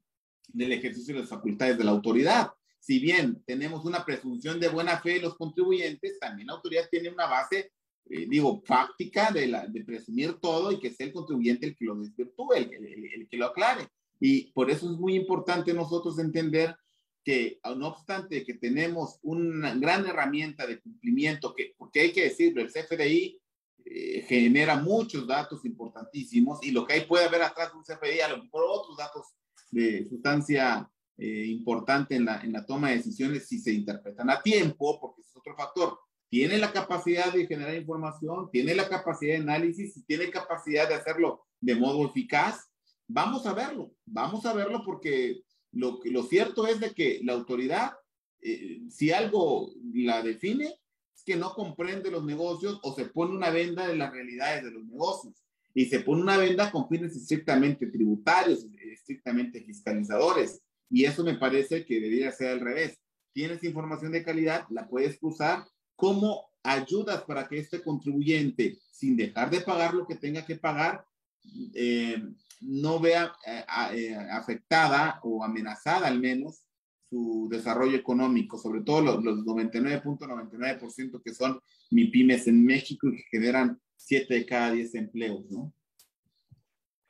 del ejercicio de las facultades de la autoridad. Si bien tenemos una presunción de buena fe de los contribuyentes, también la autoridad tiene una base, eh, digo, fáctica de, presumir todo y que sea el contribuyente el que lo desvirtúe, el, el, que lo aclare. Y por eso es muy importante nosotros entender que no obstante que tenemos una gran herramienta de cumplimiento, que, porque hay que decirlo, el CFDI eh, genera muchos datos importantísimos y lo que hay puede haber atrás de un CFDI, a lo mejor otros datos de sustancia eh, importante en la, en la toma de decisiones si se interpretan a tiempo, porque es otro factor. Tiene la capacidad de generar información, tiene la capacidad de análisis y tiene capacidad de hacerlo de modo eficaz. Vamos a verlo, vamos a verlo porque lo, lo cierto es de que la autoridad, eh, si algo la define, es que no comprende los negocios o se pone una venda de las realidades de los negocios. Y se pone una venda con fines estrictamente tributarios, estrictamente fiscalizadores. Y eso me parece que debería ser al revés. Tienes información de calidad, la puedes usar como ayudas para que este contribuyente, sin dejar de pagar lo que tenga que pagar, eh, no vea eh, eh, afectada o amenazada al menos su desarrollo económico, sobre todo los, 99.99% que son MIPIMES en México y que generan 7 de cada 10 empleos, ¿no?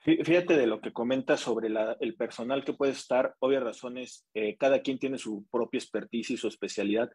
Fíjate de lo que comenta sobre el personal que puede estar, obvias razones, eh, cada quien tiene su propia expertise y su especialidad,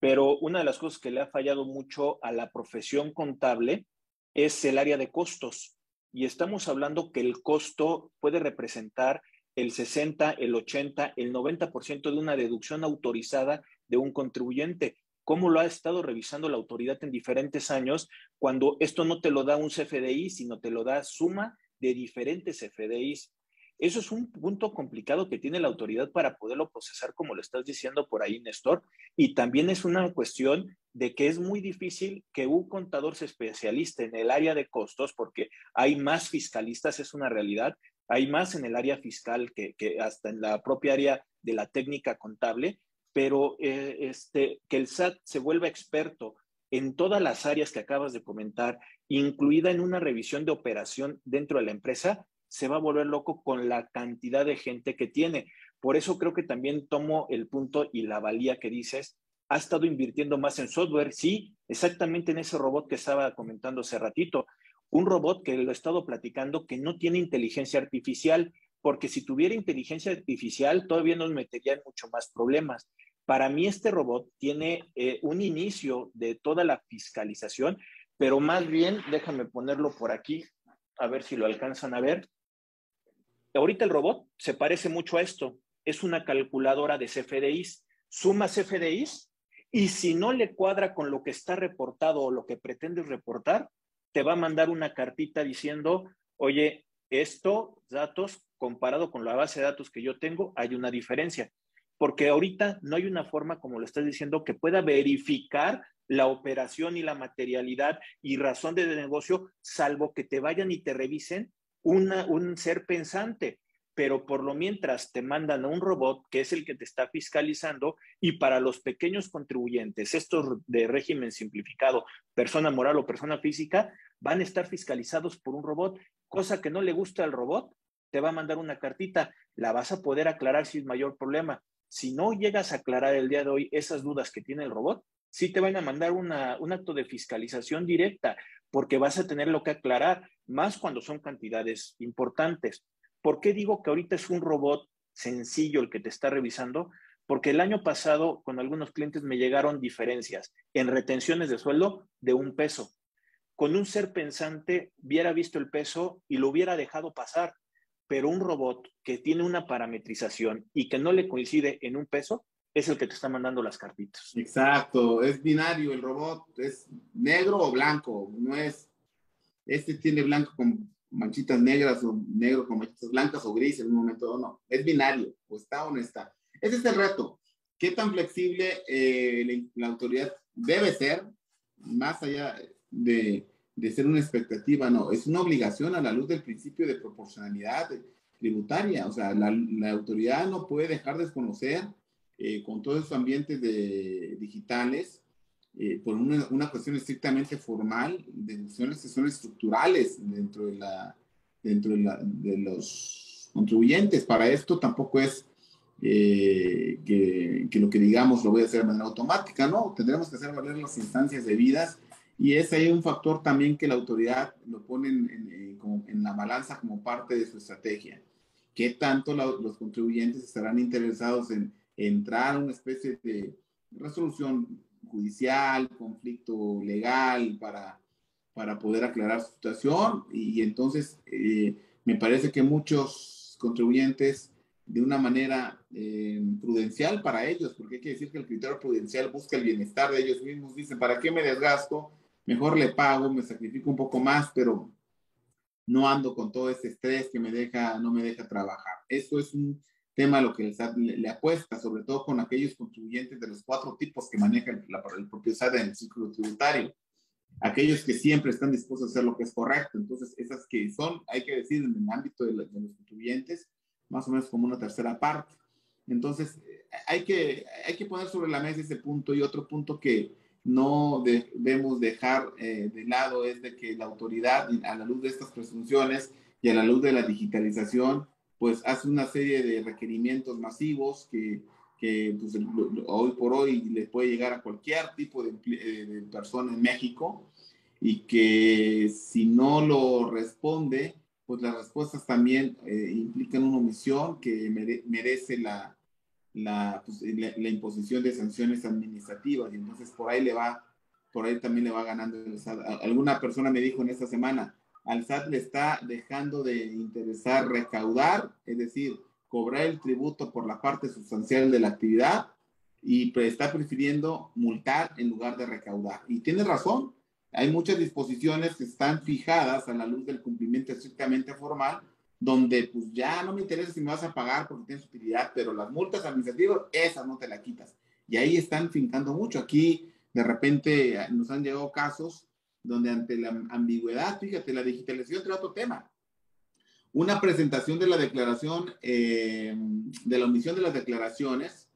pero una de las cosas que le ha fallado mucho a la profesión contable es el área de costos y estamos hablando que el costo puede representar el 60, el 80, el 90% de una deducción autorizada de un contribuyente. ¿Cómo lo ha estado revisando la autoridad en diferentes años cuando esto no te lo da un CFDI, sino te lo da suma de diferentes CFDIs? Eso es un punto complicado que tiene la autoridad para poderlo procesar, como lo estás diciendo por ahí, Néstor. Y también es una cuestión de que es muy difícil que un contador se especialiste en el área de costos, porque hay más fiscalistas, es una realidad. Hay más en el área fiscal que, hasta en la propia área de la técnica contable, pero eh, este, que el SAT se vuelva experto en todas las áreas que acabas de comentar, incluida en una revisión de operación dentro de la empresa, se va a volver loco con la cantidad de gente que tiene. Por eso creo que también tomo el punto y la valía que dices. Ha estado invirtiendo más en software, sí, exactamente en ese robot que estaba comentando hace ratito. Un robot que lo he estado platicando que no tiene inteligencia artificial, porque si tuviera inteligencia artificial todavía nos metería en mucho más problemas. Para mí este robot tiene eh, un inicio de toda la fiscalización, pero más bien, déjame ponerlo por aquí, a ver si lo alcanzan a ver. Ahorita el robot se parece mucho a esto. Es una calculadora de CFDIs. Suma CFDIs y si no le cuadra con lo que está reportado o lo que pretendes reportar, te va a mandar una cartita diciendo, oye, esto, datos, comparado con la base de datos que yo tengo, hay una diferencia. Porque ahorita no hay una forma, como lo estás diciendo, que pueda verificar la operación y la materialidad y razón de negocio, salvo que te vayan y te revisen un ser pensante, pero por lo mientras te mandan a un robot que es el que te está fiscalizando y para los pequeños contribuyentes, estos de régimen simplificado, persona moral o persona física, van a estar fiscalizados por un robot, cosa que no le gusta al robot, te va a mandar una cartita, la vas a poder aclarar sin mayor problema. Si no llegas a aclarar el día de hoy esas dudas que tiene el robot, sí te van a mandar un acto de fiscalización directa, porque vas a tener lo que aclarar, más cuando son cantidades importantes. ¿Por qué digo que ahorita es un robot sencillo el que te está revisando? Porque el año pasado con algunos clientes me llegaron diferencias en retenciones de sueldo de un peso. Con un ser pensante hubiera visto el peso y lo hubiera dejado pasar, pero un robot que tiene una parametrización y que no le coincide en un peso, es el que te está mandando las cartitas. Exacto, es binario el robot, es negro o blanco, no es este tiene blanco con manchitas negras o negro con manchitas blancas o gris en un momento o no. Es binario, o está o no está. Ese es el reto. ¿Qué tan flexible eh, la, autoridad debe ser, más allá de, de, ser una expectativa? No, es una obligación a la luz del principio de proporcionalidad tributaria. O sea, la, la autoridad no puede dejar de desconocer eh, con todos esos ambientes de, digitales eh, por una, una, cuestión estrictamente formal, deducciones que son estructurales dentro de, la, dentro de, la, de los contribuyentes. Para esto tampoco es eh, que, que, lo que digamos lo voy a hacer de manera automática, ¿no? Tendremos que hacer valer las instancias debidas y es un factor también que la autoridad lo pone en, en, en la balanza como parte de su estrategia. ¿Qué tanto los contribuyentes estarán interesados en entrar a una especie de resolución judicial, conflicto legal para, para poder aclarar su situación. Y, entonces eh, me parece que muchos contribuyentes, de una manera eh, prudencial para ellos, porque hay que decir que el criterio prudencial busca el bienestar de ellos mismos, dicen, ¿para qué me desgasto? Mejor le pago, me sacrifico un poco más, pero no ando con todo ese estrés que me deja, no me deja trabajar. Eso es un tema a lo que el SAT le, apuesta, sobre todo con aquellos contribuyentes de los cuatro tipos que maneja el, el propio SAT en el ciclo tributario. Aquellos que siempre están dispuestos a hacer lo que es correcto. Entonces, esas que son, hay que decir, en el ámbito de, los contribuyentes, más o menos como una tercera parte. Entonces, hay que, hay que poner sobre la mesa ese punto y otro punto que no debemos dejar eh, de lado es de que la autoridad, a la luz de estas presunciones y a la luz de la digitalización, pues hace una serie de requerimientos masivos que, que pues, hoy por hoy le puede llegar a cualquier tipo de, eh, de, persona en México y que si no lo responde, pues las respuestas también eh, implican una omisión que merece la, la, pues, la, la, imposición de sanciones administrativas y entonces por ahí le va, por ahí también le va ganando. Alguna persona me dijo en esta semana, al SAT le está dejando de interesar recaudar, es decir, cobrar el tributo por la parte sustancial de la actividad y está prefiriendo multar en lugar de recaudar. Y tiene razón, hay muchas disposiciones que están fijadas a la luz del cumplimiento estrictamente formal, donde pues ya no me interesa si me vas a pagar porque tienes utilidad, pero las multas administrativas, esas no te las quitas. Y ahí están fincando mucho. Aquí de repente nos han llegado casos donde ante la ambigüedad, fíjate, la digitalización trae otro tema. Una presentación de la declaración, eh, de la omisión de las declaraciones,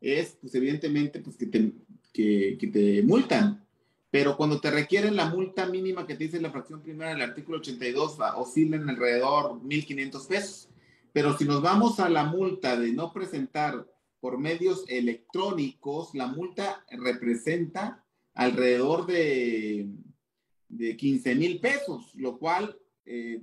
es, pues evidentemente, pues que te, que, te multan. Pero cuando te requieren la multa mínima que te dice la fracción primera del artículo 82, oscila en alrededor 1.500 pesos. Pero si nos vamos a la multa de no presentar por medios electrónicos, la multa representa alrededor de de 15 mil pesos, lo cual eh,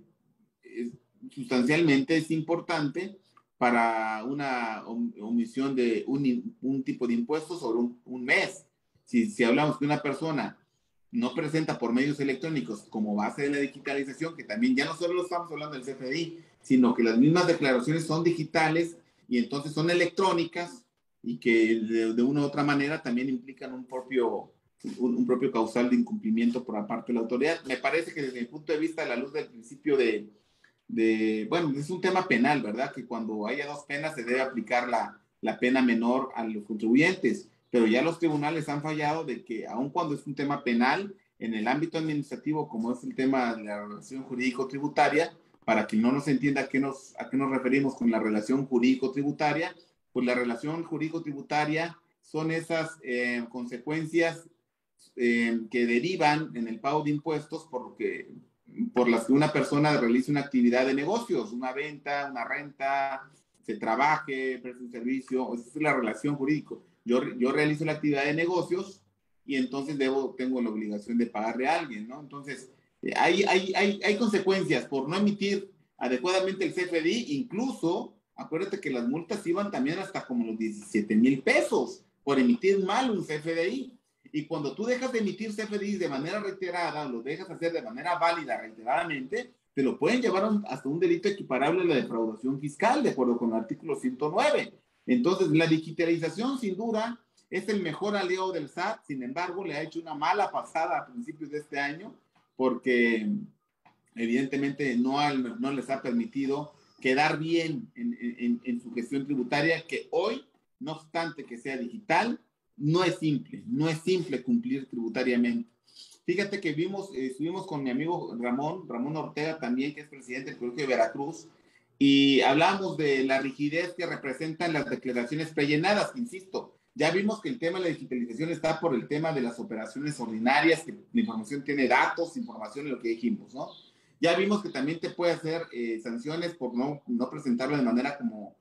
sustancialmente es importante para una omisión de un, tipo de impuestos sobre un, mes. Si, si hablamos que una persona no presenta por medios electrónicos como base de la digitalización, que también ya no solo estamos hablando del CFDI, sino que las mismas declaraciones son digitales y entonces son electrónicas y que de, de una u otra manera también implican un propio un, propio causal de incumplimiento por la parte de la autoridad. Me parece que desde mi punto de vista, a la luz del principio de, de, bueno, es un tema penal, ¿verdad? Que cuando haya dos penas se debe aplicar la, la pena menor a los contribuyentes, pero ya los tribunales han fallado de que aun cuando es un tema penal, en el ámbito administrativo, como es el tema de la relación jurídico-tributaria, para que no nos entienda a qué nos, a qué nos referimos con la relación jurídico-tributaria, pues la relación jurídico-tributaria son esas eh, consecuencias eh, que derivan en el pago de impuestos porque, por las que una persona realiza una actividad de negocios, una venta, una renta, se trabaje, presta un servicio, esa es la relación jurídica. Yo, yo realizo la actividad de negocios y entonces debo, tengo la obligación de pagarle a alguien, ¿no? Entonces, eh, hay, hay, hay, hay consecuencias por no emitir adecuadamente el CFDI, incluso, acuérdate que las multas iban también hasta como los 17 mil pesos por emitir mal un CFDI. Y cuando tú dejas de emitir CFDIs de manera reiterada, lo dejas hacer de manera válida reiteradamente, te lo pueden llevar hasta un delito equiparable a la defraudación fiscal, de acuerdo con el artículo 109. Entonces, la digitalización, sin duda, es el mejor aliado del SAT, sin embargo, le ha hecho una mala pasada a principios de este año, porque evidentemente no, no les ha permitido quedar bien en, en, su gestión tributaria, que hoy, no obstante que sea digital, no es simple, no es simple cumplir tributariamente. Fíjate que vimos, eh, estuvimos con mi amigo Ramón, Ramón Ortega también, que es presidente del Colegio de Veracruz, y hablamos de la rigidez que representan las declaraciones prellenadas, insisto, ya vimos que el tema de la digitalización está por el tema de las operaciones ordinarias, que la información tiene datos, información lo que dijimos, ¿no? Ya vimos que también te puede hacer eh, sanciones por no, no presentarlo de manera como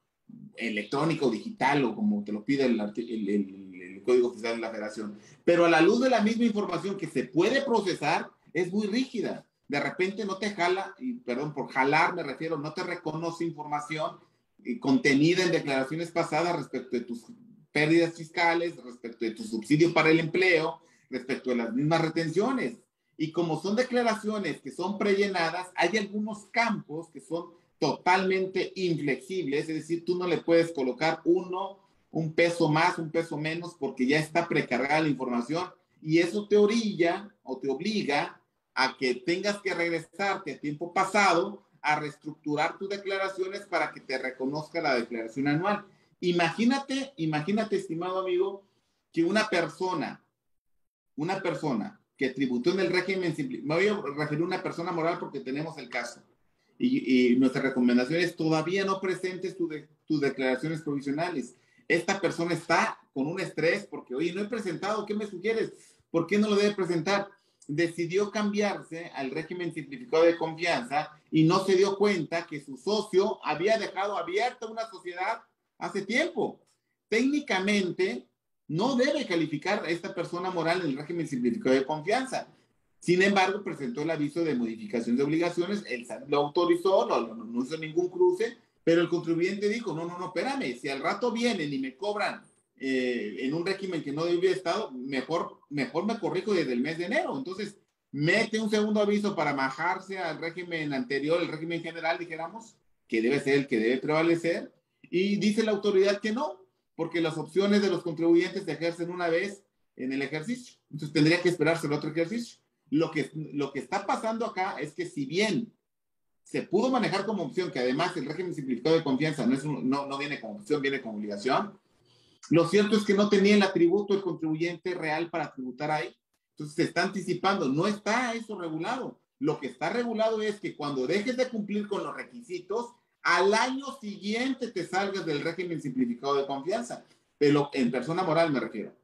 electrónica o digital o como te lo pide el, el, Código Fiscal de la Federación. Pero a la luz de la misma información que se puede procesar, es muy rígida. De repente no te jala, y perdón, por jalar me refiero, no te reconoce información eh, contenida en declaraciones pasadas respecto de tus pérdidas fiscales, respecto de tu subsidio para el empleo, respecto de las mismas retenciones. Y como son declaraciones que son prellenadas, hay algunos campos que son totalmente inflexibles, es decir, tú no le puedes colocar uno, un peso más, un peso menos, porque ya está precargada la información y eso te orilla o te obliga a que tengas que regresarte a tiempo pasado a reestructurar tus declaraciones para que te reconozca la declaración anual. Imagínate, imagínate, estimado amigo, que una persona, una persona que tributó en el régimen me voy a referir a una persona moral porque tenemos el caso, y, y nuestra recomendación es todavía no presentes tus declaraciones provisionales. Esta persona está con un estrés porque, oye, no he presentado, ¿qué me sugieres? ¿Por qué no lo debe presentar? Decidió cambiarse al régimen simplificado de confianza y no se dio cuenta que su socio había dejado abierta una sociedad hace tiempo. Técnicamente, no debe calificar a esta persona moral en el régimen simplificado de confianza. Sin embargo, presentó el aviso de modificación de obligaciones, él lo autorizó, no, no, hizo ningún cruce, pero el contribuyente dijo, no, no, no, espérame, si al rato vienen y me cobran eh, en un régimen que no debía estado, mejor, mejor me corrijo desde el mes de enero. Entonces, mete un segundo aviso para bajarse al régimen anterior, el régimen general, dijéramos, que debe ser el que debe prevalecer, y dice la autoridad que no, porque las opciones de los contribuyentes se ejercen una vez en el ejercicio. Entonces tendría que esperarse el otro ejercicio. Lo que, lo que está pasando acá es que si bien se pudo manejar como opción, que además el régimen simplificado de confianza no, no, no viene como opción, viene como obligación, lo cierto es que no tenía el atributo el contribuyente real para tributar ahí. Entonces se está anticipando, no está eso regulado. Lo que está regulado es que cuando dejes de cumplir con los requisitos, al año siguiente te salgas del régimen simplificado de confianza, pero en persona moral me refiero.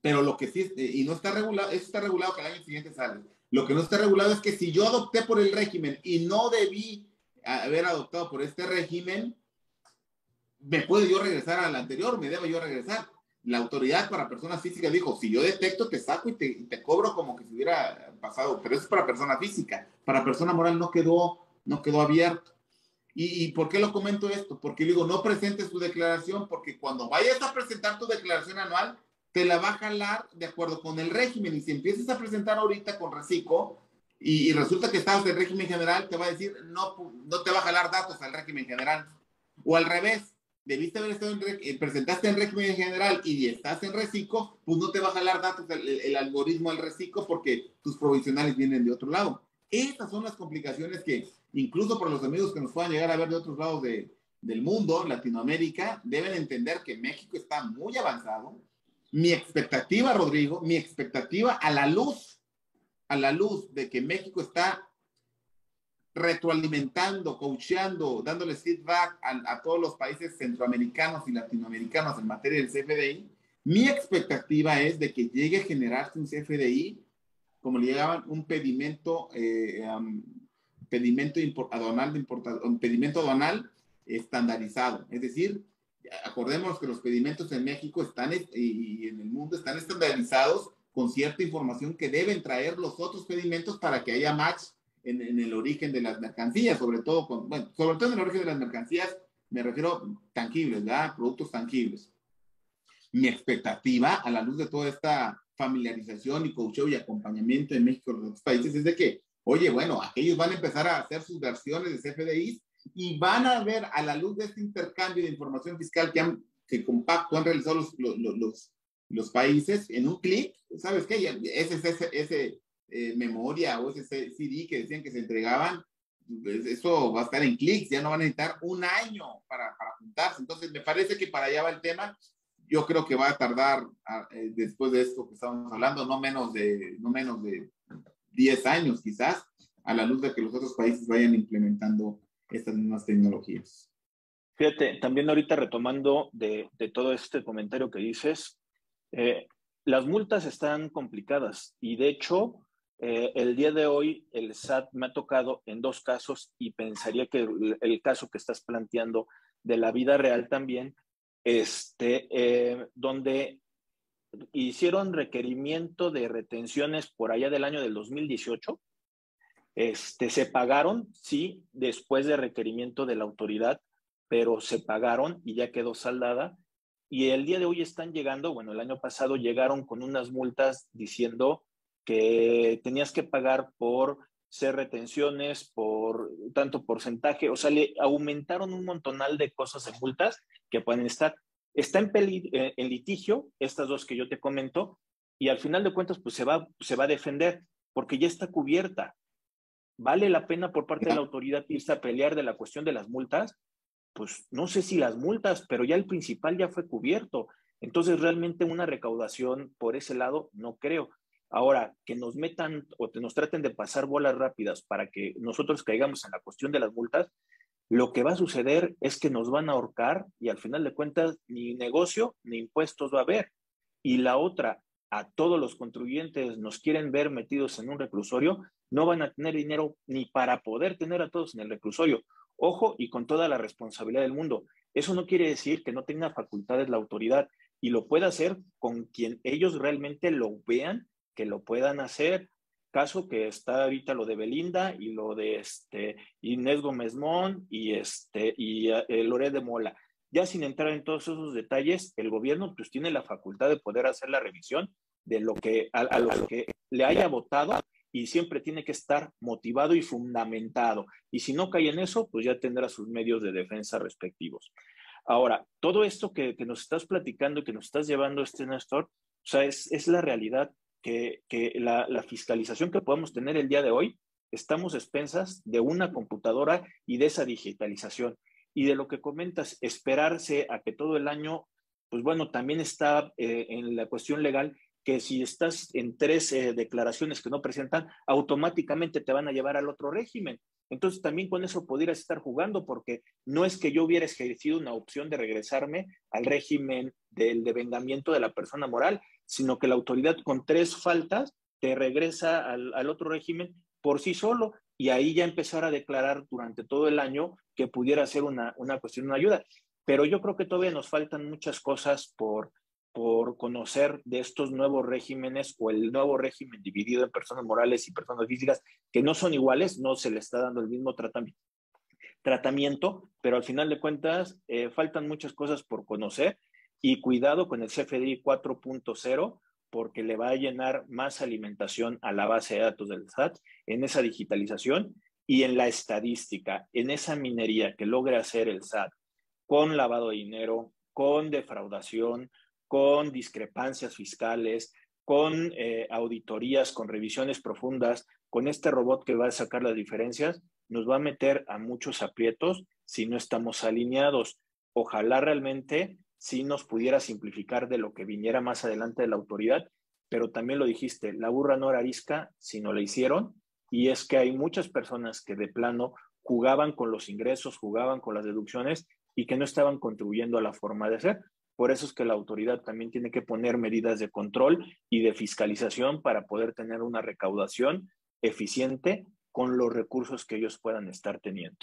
Pero lo que sí, y no está regulado, eso está regulado que al año siguiente sale. Lo que no está regulado es que si yo adopté por el régimen y no debí haber adoptado por este régimen, me puedo yo regresar al anterior, me debo yo regresar. La autoridad para personas físicas dijo, si yo detecto, te saco y te, y te cobro como que si hubiera pasado, pero eso es para persona física. Para persona moral no quedó, no quedó abierto. ¿Y, por qué lo comento esto? Porque digo, no presentes tu declaración, porque cuando vayas a presentar tu declaración anual, te la va a jalar de acuerdo con el régimen. Y si empiezas a presentar ahorita con reciclo y, resulta que estás en régimen general, te va a decir, no, no te va a jalar datos al régimen general. O al revés, debiste haber estado en, eh, presentaste en régimen general y estás en reciclo, pues no te va a jalar datos el, algoritmo del reciclo porque tus provisionales vienen de otro lado. Estas son las complicaciones que incluso por los amigos que nos puedan llegar a ver de otros lados de, del mundo, Latinoamérica, deben entender que México está muy avanzado. Mi expectativa, Rodrigo, mi expectativa a la luz, a la luz de que México está retroalimentando, coacheando, dándoles feedback a, a, todos los países centroamericanos y latinoamericanos en materia del CFDI, mi expectativa es de que llegue a generarse un CFDI, como le llamaban, un pedimento eh, um, pedimento aduanal, de un pedimento aduanal estandarizado. Es decir, acordémonos que los pedimentos en México están y en el mundo están estandarizados con cierta información que deben traer los otros pedimentos para que haya match en, en el origen de las mercancías, sobre todo, con, bueno, sobre todo en el origen de las mercancías, me refiero tangibles, ¿verdad? Productos tangibles. Mi expectativa, a la luz de toda esta familiarización y coaching y acompañamiento en México y los otros países, es de que Oye, bueno, aquellos van a empezar a hacer sus versiones de CFDIs y van a ver a la luz de este intercambio de información fiscal que, han, que compacto han realizado los, los, los, los países en un clic, ¿sabes qué? Ese, ese, ese, eh, memoria o ese CD que decían que se entregaban, pues, eso va a estar en clics, ya no van a necesitar un año para, para juntarse. Entonces, me parece que para allá va el tema. Yo creo que va a tardar ah, eh, después de esto que estamos hablando, no menos de, no menos de 10 años quizás, a la luz de que los otros países vayan implementando estas mismas tecnologías. Fíjate, también ahorita retomando de, de todo este comentario que dices, eh, las multas están complicadas y de hecho eh, el día de hoy el SAT me ha tocado en dos casos y pensaría que el, caso que estás planteando de la vida real también, este, eh, donde hicieron requerimiento de retenciones por allá del año del 2018. Este, se pagaron, sí, después de requerimiento de la autoridad, pero se pagaron y ya quedó saldada. Y el día de hoy están llegando, bueno, el año pasado llegaron con unas multas diciendo que tenías que pagar por ser retenciones, por tanto porcentaje, o sea, le aumentaron un montonal de cosas de multas que pueden estar. Está en, eh, en litigio, estas dos que yo te comento, y al final de cuentas, pues se va, se va a defender, porque ya está cubierta. ¿Vale la pena por parte de la autoridad irse a pelear de la cuestión de las multas? Pues no sé si las multas, pero ya el principal ya fue cubierto. Entonces, realmente una recaudación por ese lado, no creo. Ahora, que nos metan o que nos traten de pasar bolas rápidas para que nosotros caigamos en la cuestión de las multas, lo que va a suceder es que nos van a ahorcar y al final de cuentas ni negocio ni impuestos va a haber. Y la otra, a todos los contribuyentes nos quieren ver metidos en un reclusorio, no van a tener dinero ni para poder tener a todos en el reclusorio. Ojo y con toda la responsabilidad del mundo. Eso no quiere decir que no tenga facultades la autoridad y lo pueda hacer con quien ellos realmente lo vean que lo puedan hacer. Caso que está ahorita lo de Belinda y lo de este Inés Gómez Mon y este y eh, de Mola. Ya sin entrar en todos esos detalles, el gobierno pues tiene la facultad de poder hacer la revisión de lo que a, a lo que le haya votado y siempre tiene que estar motivado y fundamentado. Y si no cae en eso, pues ya tendrá sus medios de defensa respectivos. Ahora, todo esto que, que nos estás platicando que nos estás llevando, este Néstor, o sea, es, es la realidad que, la, fiscalización que podemos tener el día de hoy, estamos expensas de una computadora y de esa digitalización. Y de lo que comentas, esperarse a que todo el año, pues bueno, también está eh, en la cuestión legal que si estás en tres eh, declaraciones que no presentan, automáticamente te van a llevar al otro régimen. Entonces también con eso pudieras estar jugando porque no es que yo hubiera ejercido una opción de regresarme al régimen del devengamiento de la persona moral, sino que la autoridad con tres faltas te regresa al, otro régimen por sí solo y ahí ya empezar a declarar durante todo el año que pudiera ser una, una cuestión, una ayuda. Pero yo creo que todavía nos faltan muchas cosas por, por conocer de estos nuevos regímenes o el nuevo régimen dividido en personas morales y personas físicas que no son iguales, no se le está dando el mismo tratamiento, tratamiento pero al final de cuentas eh, faltan muchas cosas por conocer y cuidado con el CFDI 4.0 porque le va a llenar más alimentación a la base de datos del SAT en esa digitalización y en la estadística, en esa minería que logre hacer el SAT con lavado de dinero, con defraudación, con discrepancias fiscales, con eh, auditorías, con revisiones profundas, con este robot que va a sacar las diferencias, nos va a meter a muchos aprietos si no estamos alineados. Ojalá realmente si nos pudiera simplificar de lo que viniera más adelante de la autoridad, pero también lo dijiste, la burra no era arisca si no la hicieron, y es que hay muchas personas que de plano jugaban con los ingresos, jugaban con las deducciones y que no estaban contribuyendo a la forma de ser. Por eso es que la autoridad también tiene que poner medidas de control y de fiscalización para poder tener una recaudación eficiente con los recursos que ellos puedan estar teniendo.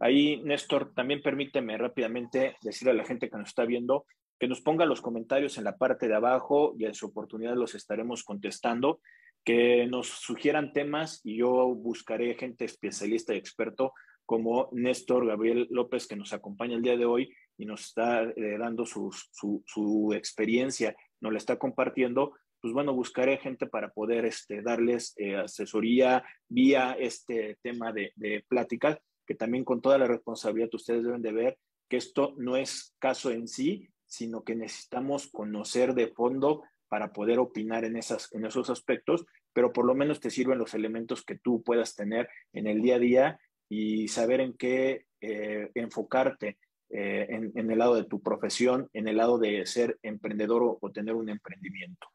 Ahí, Néstor, también permíteme rápidamente decirle a la gente que nos está viendo que nos ponga los comentarios en la parte de abajo y en su oportunidad los estaremos contestando, que nos sugieran temas y yo buscaré gente especialista y experto como Néstor Gabriel López que nos acompaña el día de hoy y nos está eh, dando su, su, experiencia, nos la está compartiendo, pues bueno, buscaré gente para poder este, darles eh, asesoría vía este tema de, de pláticas que también con toda la responsabilidad ustedes deben de ver que esto no es caso en sí, sino que necesitamos conocer de fondo para poder opinar en, esas, en esos aspectos pero por lo menos te sirven los elementos que tú puedas tener en el día a día y saber en qué eh, enfocarte eh, en, el lado de tu profesión, en el lado de ser emprendedor o, tener un emprendimiento.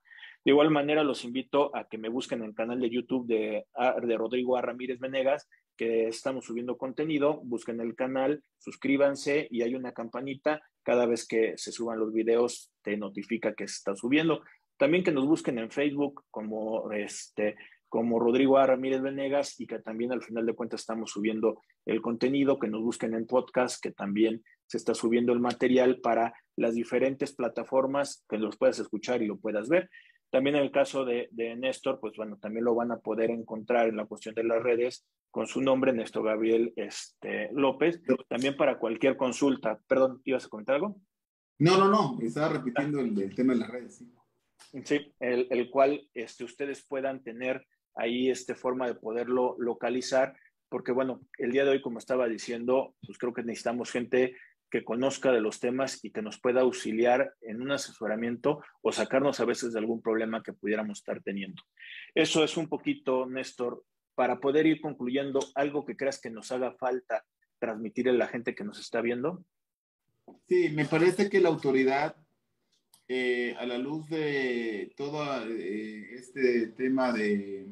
De igual manera, los invito a que me busquen en el canal de YouTube de, de Rodrigo. Ramírez Venegas, que estamos subiendo contenido. Busquen el canal, suscríbanse y hay una campanita. Cada vez que se suban los videos, te notifica que se está subiendo. También que nos busquen en Facebook como este, como Rodrigo A. Ramírez Venegas y que también al final de cuentas estamos subiendo el contenido, que nos busquen en podcast, que también se está subiendo el material para las diferentes plataformas que los puedas escuchar y lo puedas ver. También en el caso de, Néstor, pues bueno, también lo van a poder encontrar en la cuestión de las redes con su nombre, Néstor Gabriel este, López, también para cualquier consulta. Perdón, ¿ibas a comentar algo? No, no, no, estaba repitiendo el, tema de las redes, sí. Sí, el, el cual este, ustedes puedan tener ahí este forma de poderlo localizar, porque bueno, el día de hoy, como estaba diciendo, pues creo que necesitamos gente que conozca de los temas y que nos pueda auxiliar en un asesoramiento o sacarnos a veces de algún problema que pudiéramos estar teniendo. Eso es un poquito, Néstor, para poder ir concluyendo algo que creas que nos haga falta transmitir a la gente que nos está viendo. Sí, me parece que la autoridad eh, a la luz de todo eh, este tema de,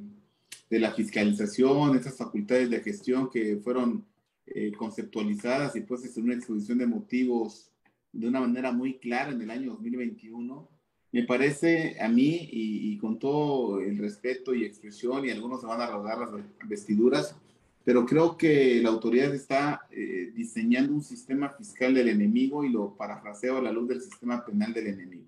de, la fiscalización, estas facultades de gestión que fueron eh, conceptualizadas y puestas en una exposición de motivos de una manera muy clara en el año 2021, me parece a mí, y, y con todo el respeto y expresión, y algunos se van a rasgar las vestiduras, pero creo que la autoridad está eh, diseñando un sistema fiscal del enemigo y lo parafraseo a la luz del sistema penal del enemigo,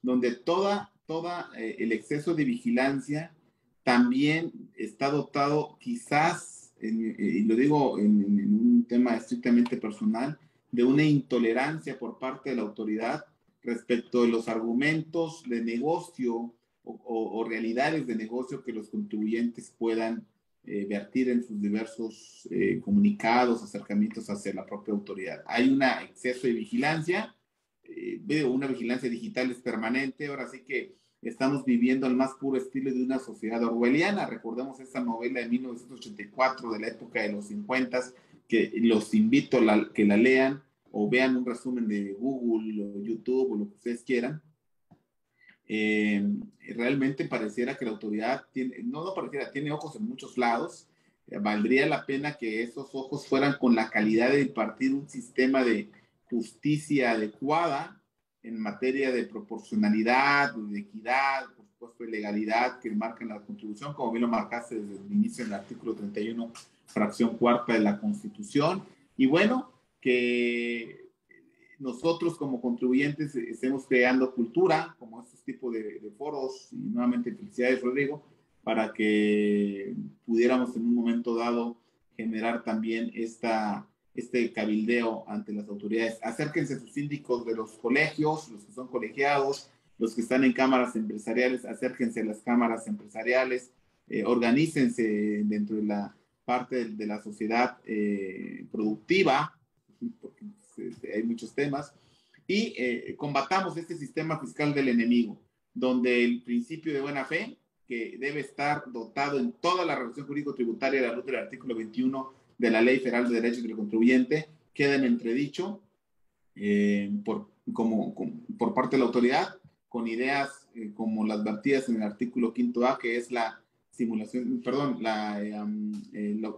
donde toda, toda eh, el exceso de vigilancia también está dotado quizás, eh, y lo digo en, un tema estrictamente personal, de una intolerancia por parte de la autoridad respecto de los argumentos de negocio o, o realidades de negocio que los contribuyentes puedan eh, vertir en sus diversos eh, comunicados, acercamientos hacia la propia autoridad. Hay un exceso de vigilancia, eh, una vigilancia digital es permanente, ahora sí que estamos viviendo al más puro estilo de una sociedad orwelliana. Recordemos esta novela de 1984 de la época de los 50, que los invito a que la lean o vean un resumen de Google o YouTube o lo que ustedes quieran eh, realmente pareciera que la autoridad tiene, no, no pareciera, tiene ojos en muchos lados. Eh, valdría la pena que esos ojos fueran con la calidad de impartir un sistema de justicia adecuada en materia de proporcionalidad, de equidad, por supuesto, de legalidad que marcan la Constitución, como bien lo marcaste desde el inicio en el artículo 31, fracción cuarta de la Constitución. Y bueno, que nosotros como contribuyentes estemos creando cultura, como estos tipos de, foros, y nuevamente felicidades Rodrigo, para que pudiéramos en un momento dado generar también esta, este cabildeo ante las autoridades. Acérquense a sus síndicos de los colegios, los que son colegiados, los que están en cámaras empresariales, acérquense a las cámaras empresariales, eh, organícense dentro de la parte de, la sociedad eh, productiva, porque este, hay muchos temas, y eh, combatamos este sistema fiscal del enemigo, donde el principio de buena fe, que debe estar dotado en toda la relación jurídico-tributaria de la luz del artículo 21 de la Ley Federal de Derechos del Contribuyente, queda en entredicho eh, por, como, por parte de la autoridad, con ideas eh, como las vertidas en el artículo 5 A, que es la simulación, perdón, la, la,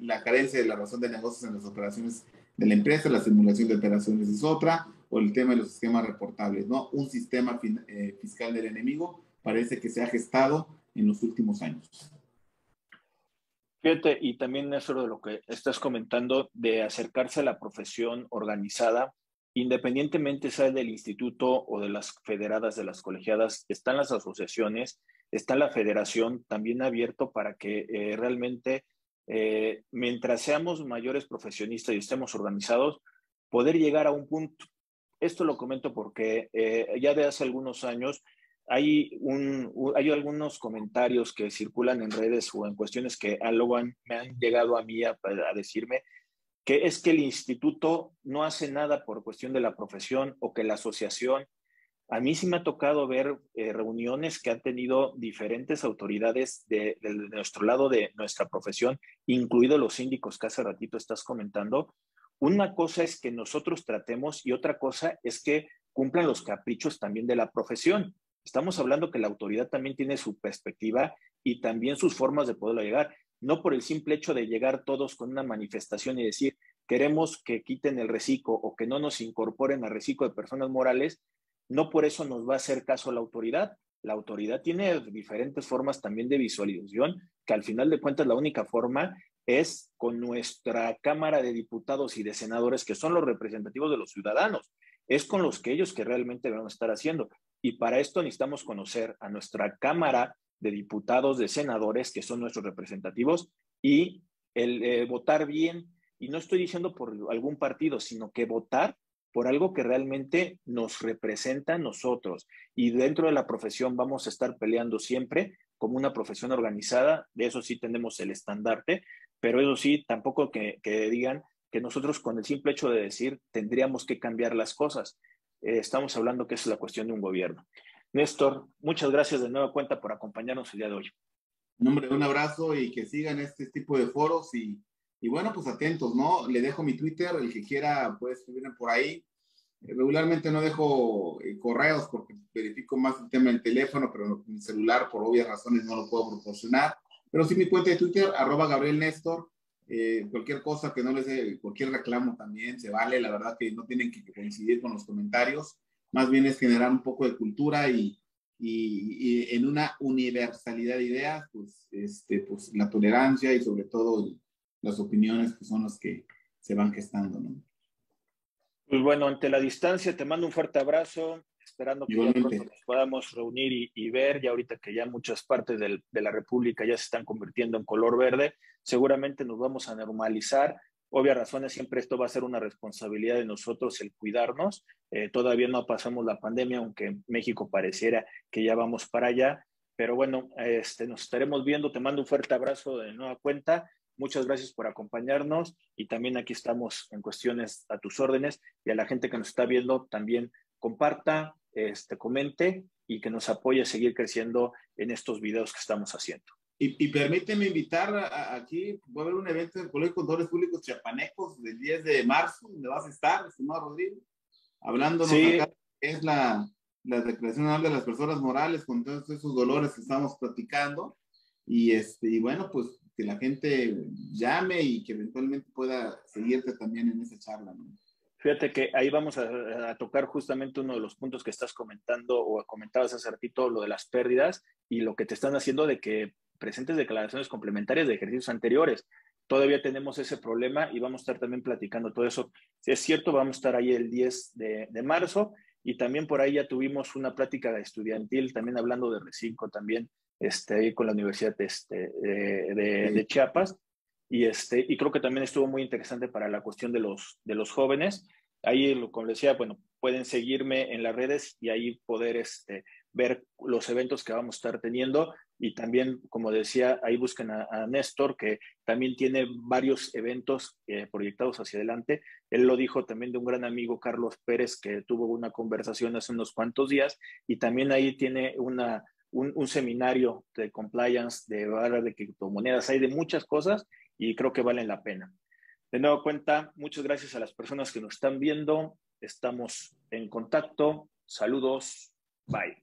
la, carencia de la razón de negocios en las operaciones de la empresa, la simulación de operaciones es otra, o el tema de los esquemas reportables, ¿no? Un sistema eh, fiscal del enemigo parece que se ha gestado en los últimos años. Fíjate, y también eso de lo que estás comentando, de acercarse a la profesión organizada, independientemente sea del instituto o de las federadas, de las colegiadas, están las asociaciones, está la federación también abierto para que eh, realmente eh, mientras seamos mayores profesionistas y estemos organizados, poder llegar a un punto. Esto lo comento porque eh, ya de hace algunos años hay, un, hay algunos comentarios que circulan en redes o en cuestiones que luego me han llegado a mí a, a decirme que es que el instituto no hace nada por cuestión de la profesión o que la asociación A mí sí me ha tocado ver eh, reuniones que han tenido diferentes autoridades de, nuestro lado de nuestra profesión, incluidos los síndicos que hace ratito estás comentando. Una cosa es que nosotros tratemos y otra cosa es que cumplan los caprichos también de la profesión. Estamos hablando que la autoridad también tiene su perspectiva y también sus formas de poderlo llegar. No por el simple hecho de llegar todos con una manifestación y decir, queremos que quiten el reciclo o que no nos incorporen al reciclo de personas morales, no por eso nos va a hacer caso la autoridad. La autoridad tiene diferentes formas también de visualización, que al final de cuentas la única forma es con nuestra Cámara de Diputados y de Senadores, que son los representativos de los ciudadanos. Es con los que ellos que realmente van a estar haciendo. Y para esto necesitamos conocer a nuestra Cámara de Diputados, de Senadores, que son nuestros representativos, y el eh, votar bien. Y no estoy diciendo por algún partido, sino que votar por algo que realmente nos representa a nosotros. Y dentro de la profesión vamos a estar peleando siempre como una profesión organizada, de eso sí tenemos el estandarte, pero eso sí, tampoco que, digan que nosotros con el simple hecho de decir tendríamos que cambiar las cosas. Eh, estamos hablando que es la cuestión de un gobierno. Néstor, muchas gracias de nueva cuenta por acompañarnos el día de hoy. hombre, un abrazo y que sigan este tipo de foros y y bueno, pues atentos, ¿no? Le dejo mi Twitter, el que quiera puede escribirme por ahí. Eh, regularmente no dejo eh, correos porque verifico más el tema del teléfono, pero mi celular por obvias razones no lo puedo proporcionar. Pero sí mi cuenta de Twitter, arroba Gabriel Néstor. Eh, cualquier cosa que no les dé, cualquier reclamo también se vale. La verdad que no tienen que coincidir con los comentarios. Más bien es generar un poco de cultura y, y, y en una universalidad de ideas, pues, este, pues la tolerancia y sobre todo las opiniones que son las que se van gestando, ¿no? Pues bueno, ante la distancia te mando un fuerte abrazo, esperando que nos podamos reunir y, ver, ya ahorita que ya muchas partes del, de la República ya se están convirtiendo en color verde, seguramente nos vamos a normalizar. Obvias razones, siempre esto va a ser una responsabilidad de nosotros el cuidarnos. Eh, todavía no pasamos la pandemia, aunque México pareciera que ya vamos para allá. Pero bueno, este, nos estaremos viendo. Te mando un fuerte abrazo de nueva cuenta Muchas gracias por acompañarnos y también aquí estamos en cuestiones a tus órdenes y a la gente que nos está viendo también comparta, este, comente y que nos apoye a seguir creciendo en estos videos que estamos haciendo. Y, permíteme invitar aquí, voy a haber un evento del Colegio de Contadores Públicos Chiapanecos del 10 de marzo, donde vas a estar, estimado Rodrigo, hablándonos sí. acá, es la, la declaración de las personas morales con todos esos dolores que estamos platicando. Y, este, y bueno, pues que la gente llame y que eventualmente pueda seguirte también en esa charla. ¿no? Fíjate que ahí vamos a, tocar justamente uno de los puntos que estás comentando o comentabas hace ratito, lo de las pérdidas y lo que te están haciendo de que presentes declaraciones complementarias de ejercicios anteriores. Todavía tenemos ese problema y vamos a estar también platicando todo eso. Si es cierto, vamos a estar ahí el 10 de, de marzo y también por ahí ya tuvimos una plática estudiantil, también hablando de Recinco también, este, con la Universidad este, de, de, Chiapas. Y, este, y creo que también estuvo muy interesante para la cuestión de los, de los jóvenes. Ahí, como les decía, bueno, pueden seguirme en las redes y ahí poder este, ver los eventos que vamos a estar teniendo. Y también, como decía, ahí busquen a, Néstor, que también tiene varios eventos eh, proyectados hacia adelante. Él lo dijo también de un gran amigo, Carlos Pérez, que tuvo una conversación hace unos cuantos días. Y también ahí tiene una, un, seminario de compliance, de barra de criptomonedas, hay de muchas cosas y creo que valen la pena. De nuevo cuenta, muchas gracias a las personas que nos están viendo. Estamos en contacto. Saludos. Bye.